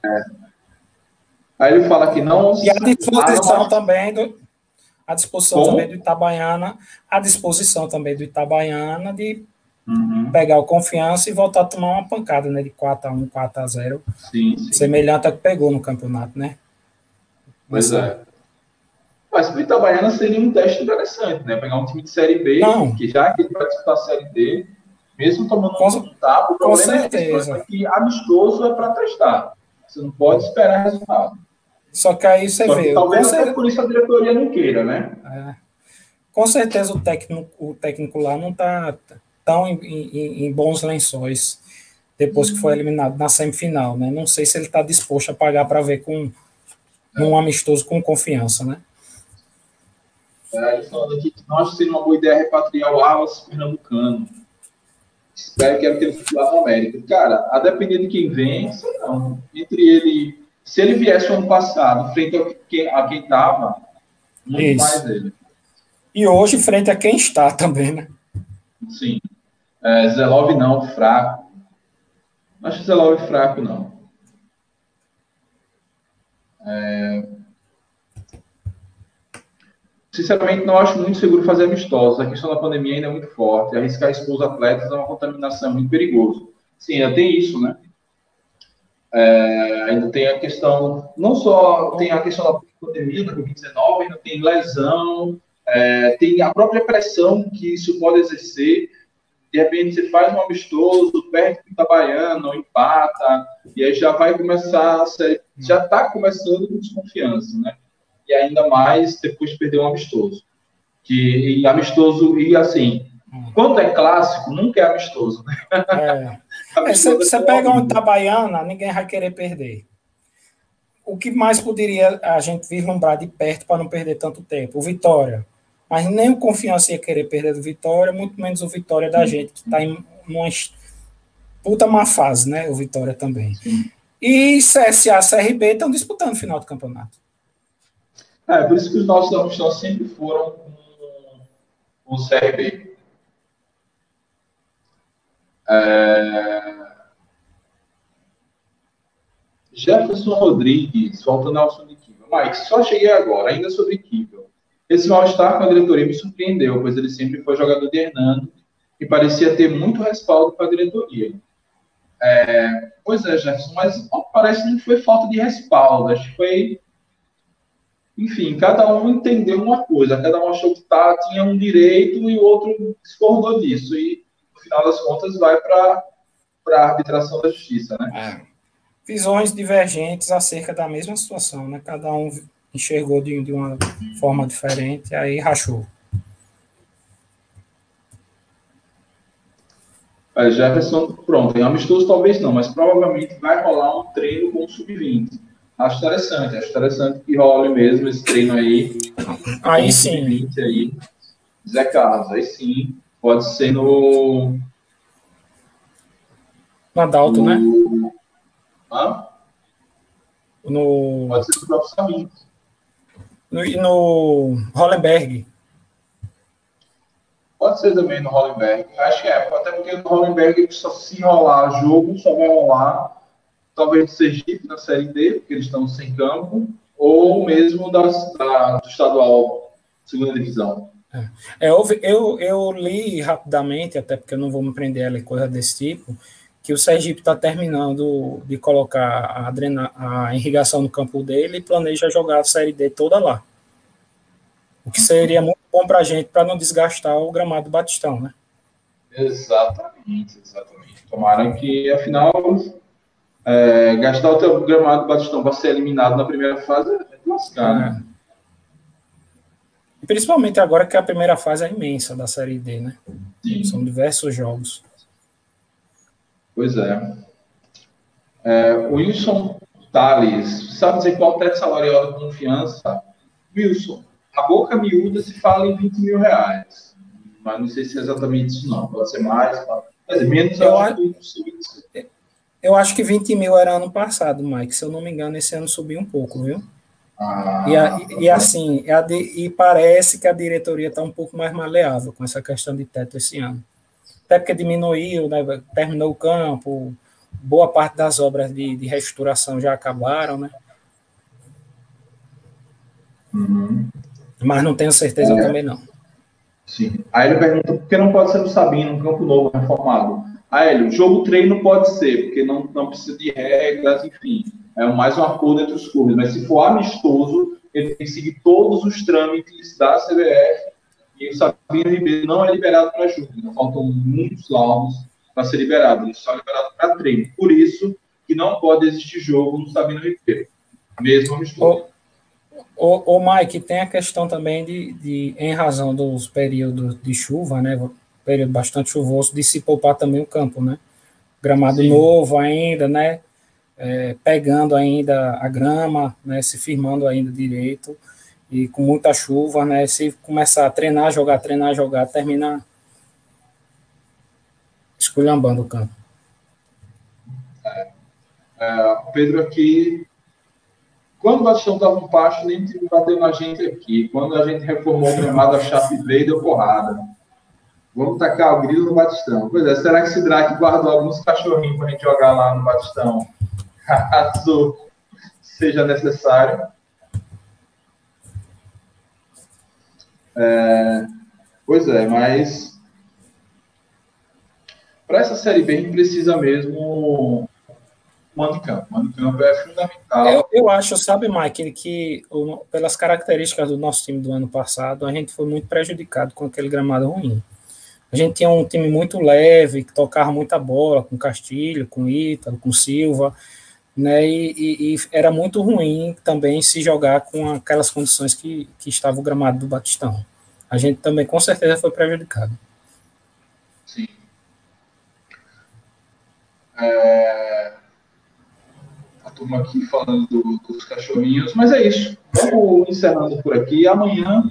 aí ele fala que não. E a disposição ah, também do. A disposição Como? também do Itabaiana, a disposição também do Itabaiana de Uhum. Pegar o confiança e voltar a tomar uma pancada, né? De 4x1, 4x0. Sim, sim. Semelhante ao que pegou no campeonato, né? Pois é. Mas o Itabaiana seria um teste interessante, né? Pegar um time de Série B, Não. que já que ele vai disputar a Série D, mesmo tomando com, um tapa, o com certeza. É que amistoso é para testar. Você não pode esperar resultado. Só que aí você Só vê. Talvez até por isso a diretoria não queira, né? É. Com certeza o técnico, o técnico lá não está tão em, em, em bons lençóis depois que foi uhum. eliminado na semifinal, né? Não sei se ele está disposto a pagar para ver com um amistoso com confiança, né? É, ele falando aqui que não acho que seria uma boa ideia repatriar o Wallace pernambucano. Espero que ele fique lá no América. Cara, a depender de quem vem, sei não. Entre ele, se ele viesse ano passado, frente a quem, a quem tava, muito Isso. mais ele. E hoje, frente a quem está também, né? Sim. É, Zelov não, fraco. Acho que Zelov fraco, não. É... Sinceramente, não acho muito seguro fazer amistosos. A questão da pandemia ainda é muito forte. Arriscar expor os atletas é uma contaminação muito perigoso. Sim, ainda tem isso, né? É, ainda tem a questão, não só tem a questão da pandemia da Covid-19, ainda tem lesão, é, tem a própria pressão que isso pode exercer de repente você faz um amistoso, perde com o Itabaiana, ou empata, e aí já vai começar já está começando com desconfiança, né? E ainda mais depois de perder um amistoso. Que, e amistoso, e assim, quando é clássico, nunca é amistoso, né? É. é você, você pega um Itabaiana, ninguém vai querer perder. O que mais poderia a gente vislumbrar de perto para não perder tanto tempo? O Vitória mas nem o Confiança ia querer perder do Vitória, muito menos o Vitória da gente, que está em uma puta má fase, né? O Vitória também. E CSA e CRB estão disputando o final do campeonato. É, por isso que os nossos amistosos sempre foram com, o CRB. É... Jefferson Rodrigues, voltando ao assunto de Kivel. Mike, só cheguei agora, ainda sobre Kivel. Esse mal-estar com a diretoria me surpreendeu, pois ele sempre foi jogador de Hernando e parecia ter muito respaldo para a diretoria. É, pois é, Jefferson, mas parece que não foi falta de respaldo, acho que foi. Enfim, cada um entendeu uma coisa, cada um achou que tá, tinha um direito e o outro discordou disso. E, no final das contas, vai para a arbitração da justiça, né? É. Visões divergentes acerca da mesma situação, né? Cada um enxergou de, de uma forma diferente, aí rachou. A Jefferson, pronto, em amistoso talvez não, mas provavelmente vai rolar um treino com o sub-20. Acho interessante, acho interessante que role mesmo esse treino aí. Aí sim. Aí. Zé Carlos, aí sim. Pode ser no. Na Dalton, no... né? Hã? No... Pode ser no próprio Saminho. No, no Hollenberg. Pode ser também no Hollenberg. Acho que é, até porque no Hollenberg, só se rolar jogo, só vai rolar talvez do Sergipe na Série D, porque eles estão sem campo, ou mesmo das, da, do estadual, segunda divisão. É, eu, eu, eu li rapidamente, até porque eu não vou me prender a ler coisa desse tipo, que o Sergipe está terminando de colocar a, drena, a irrigação no campo dele e planeja jogar a Série D toda lá. O que seria muito bom para a gente, para não desgastar o gramado do Batistão, né? Exatamente, exatamente. Tomara que, afinal, é, gastar o teu gramado do Batistão para ser eliminado na primeira fase é lascar, né? Principalmente agora que a primeira fase é imensa da Série D, né? Sim. São diversos jogos. Pois é. é Wilson Tales, sabe dizer qual teto salarial da confiança? Wilson, a boca miúda se fala em 20 mil reais. Mas não sei se é exatamente isso, não. Pode ser mais, pode ser menos. Eu, acho, que, eu acho que 20 mil era ano passado, Mike. Se eu não me engano, esse ano subiu um pouco, viu? Ah, e, a, e, assim, e parece que a diretoria está um pouco mais maleável com essa questão de teto esse ano. Até porque diminuiu, né, terminou o campo, boa parte das obras de, de restauração já acabaram, né? Uhum. Mas não tenho certeza é. também não. Sim. Aí ele pergunta por que não pode ser no Sabino, no Campo Novo, reformado? Aí ele, o jogo treino pode ser, porque não, não precisa de regras, enfim. É mais um acordo entre os clubes. Mas se for amistoso, ele tem que seguir todos os trâmites da CBF e o Sabino Ribeiro não é liberado para jogo. Então, faltam muitos laudos para ser liberado. Ele só é liberado para treino. Por isso que não pode existir jogo no Sabino Ribeiro, mesmo amistoso. O, o Mike, tem a questão também de, de, em razão dos períodos de chuva, né, período bastante chuvoso, de se poupar também o campo, né, gramado Sim. novo ainda, né, é, pegando ainda a grama, né, se firmando ainda direito, e com muita chuva, né, se começar a treinar, jogar, treinar, jogar, terminar esculhambando o campo. É, é, Pedro aqui quando o Batistão estava no pasto, nem bateu na gente aqui. Quando a gente reformou o gramado, a chave veio deu porrada. Vamos tacar o grilo no Batistão. Pois é, será que esse Drake guardou alguns cachorrinhos para a gente jogar lá no Batistão? Caso seja necessário. É, pois é, mas para essa Série B a gente precisa mesmo de campo. É fundamental. Eu, eu acho, sabe, Mike, que pelas características do nosso time do ano passado, a gente foi muito prejudicado com aquele gramado ruim. A gente tinha um time muito leve, que tocava muita bola, com Castilho, com Ítalo, com Silva, né? E, e, e, era muito ruim também se jogar com aquelas condições que, que estava o gramado do Batistão. A gente também, com certeza, foi prejudicado. Sim. É turma aqui falando do, dos cachorrinhos, mas é isso. Vamos encerrando por aqui. Amanhã,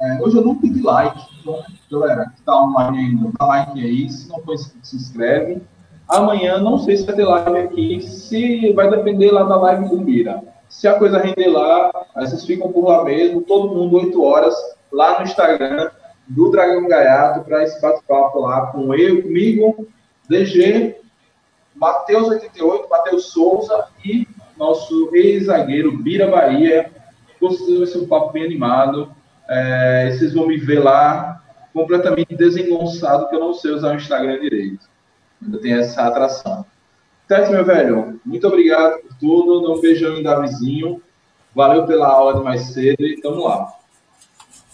é, hoje eu não pedi like, então, galera, que tá online ainda, dá like aí, se não for se inscreve. Amanhã, não sei se vai ter live aqui, se vai depender lá da live do Mira. Se a coisa render lá, vocês ficam por lá mesmo, todo mundo 8 horas, lá no Instagram do Dragão Gaiato, para esse bate-papo lá com eu, comigo, DG Matheus 88, Matheus Souza e nosso ex-zagueiro Bira Bahia. Certeza vai ser um papo bem animado. É, vocês vão me ver lá completamente desengonçado que eu não sei usar o Instagram direito. Ainda tem essa atração. Tete, meu velho, muito obrigado por tudo. Dá um beijão em Davizinho. Valeu pela aula de mais cedo e tamo lá.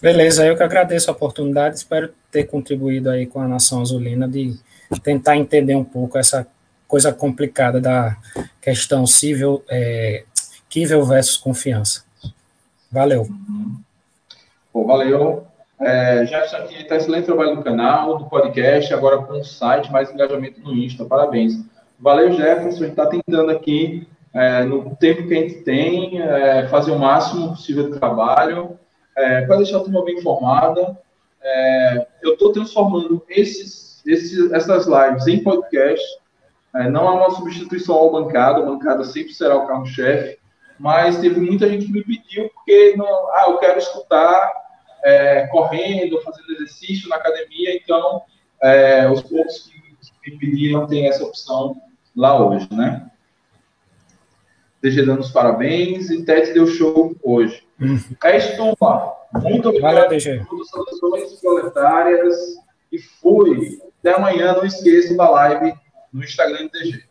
Beleza, eu que agradeço a oportunidade. Espero ter contribuído aí com a Nação Azulina de tentar entender um pouco essa coisa complicada da questão civil, é, versus confiança. Valeu. Bom, valeu. É, Jefferson aqui está excelente trabalho no canal, no podcast, agora com o site, mais engajamento no Insta. Parabéns. Valeu, Jefferson. A gente está tentando aqui, é, no tempo que a gente tem, é, fazer o máximo possível de trabalho, é, para deixar a turma bem informada. É, eu estou transformando esses, esses, essas lives em podcast. É, não há uma substituição ao bancada, a bancada sempre será o carro-chefe, mas teve muita gente que me pediu, porque não, ah, eu quero escutar é, correndo, fazendo exercício na academia, então é, os poucos que me pediram têm essa opção lá hoje, né? DG dando os parabéns e Tete deu show hoje. Uhum. É turma. Muito obrigado por todas as saudações proletárias e fui. Até amanhã, não esqueça da live no Instagram do DG.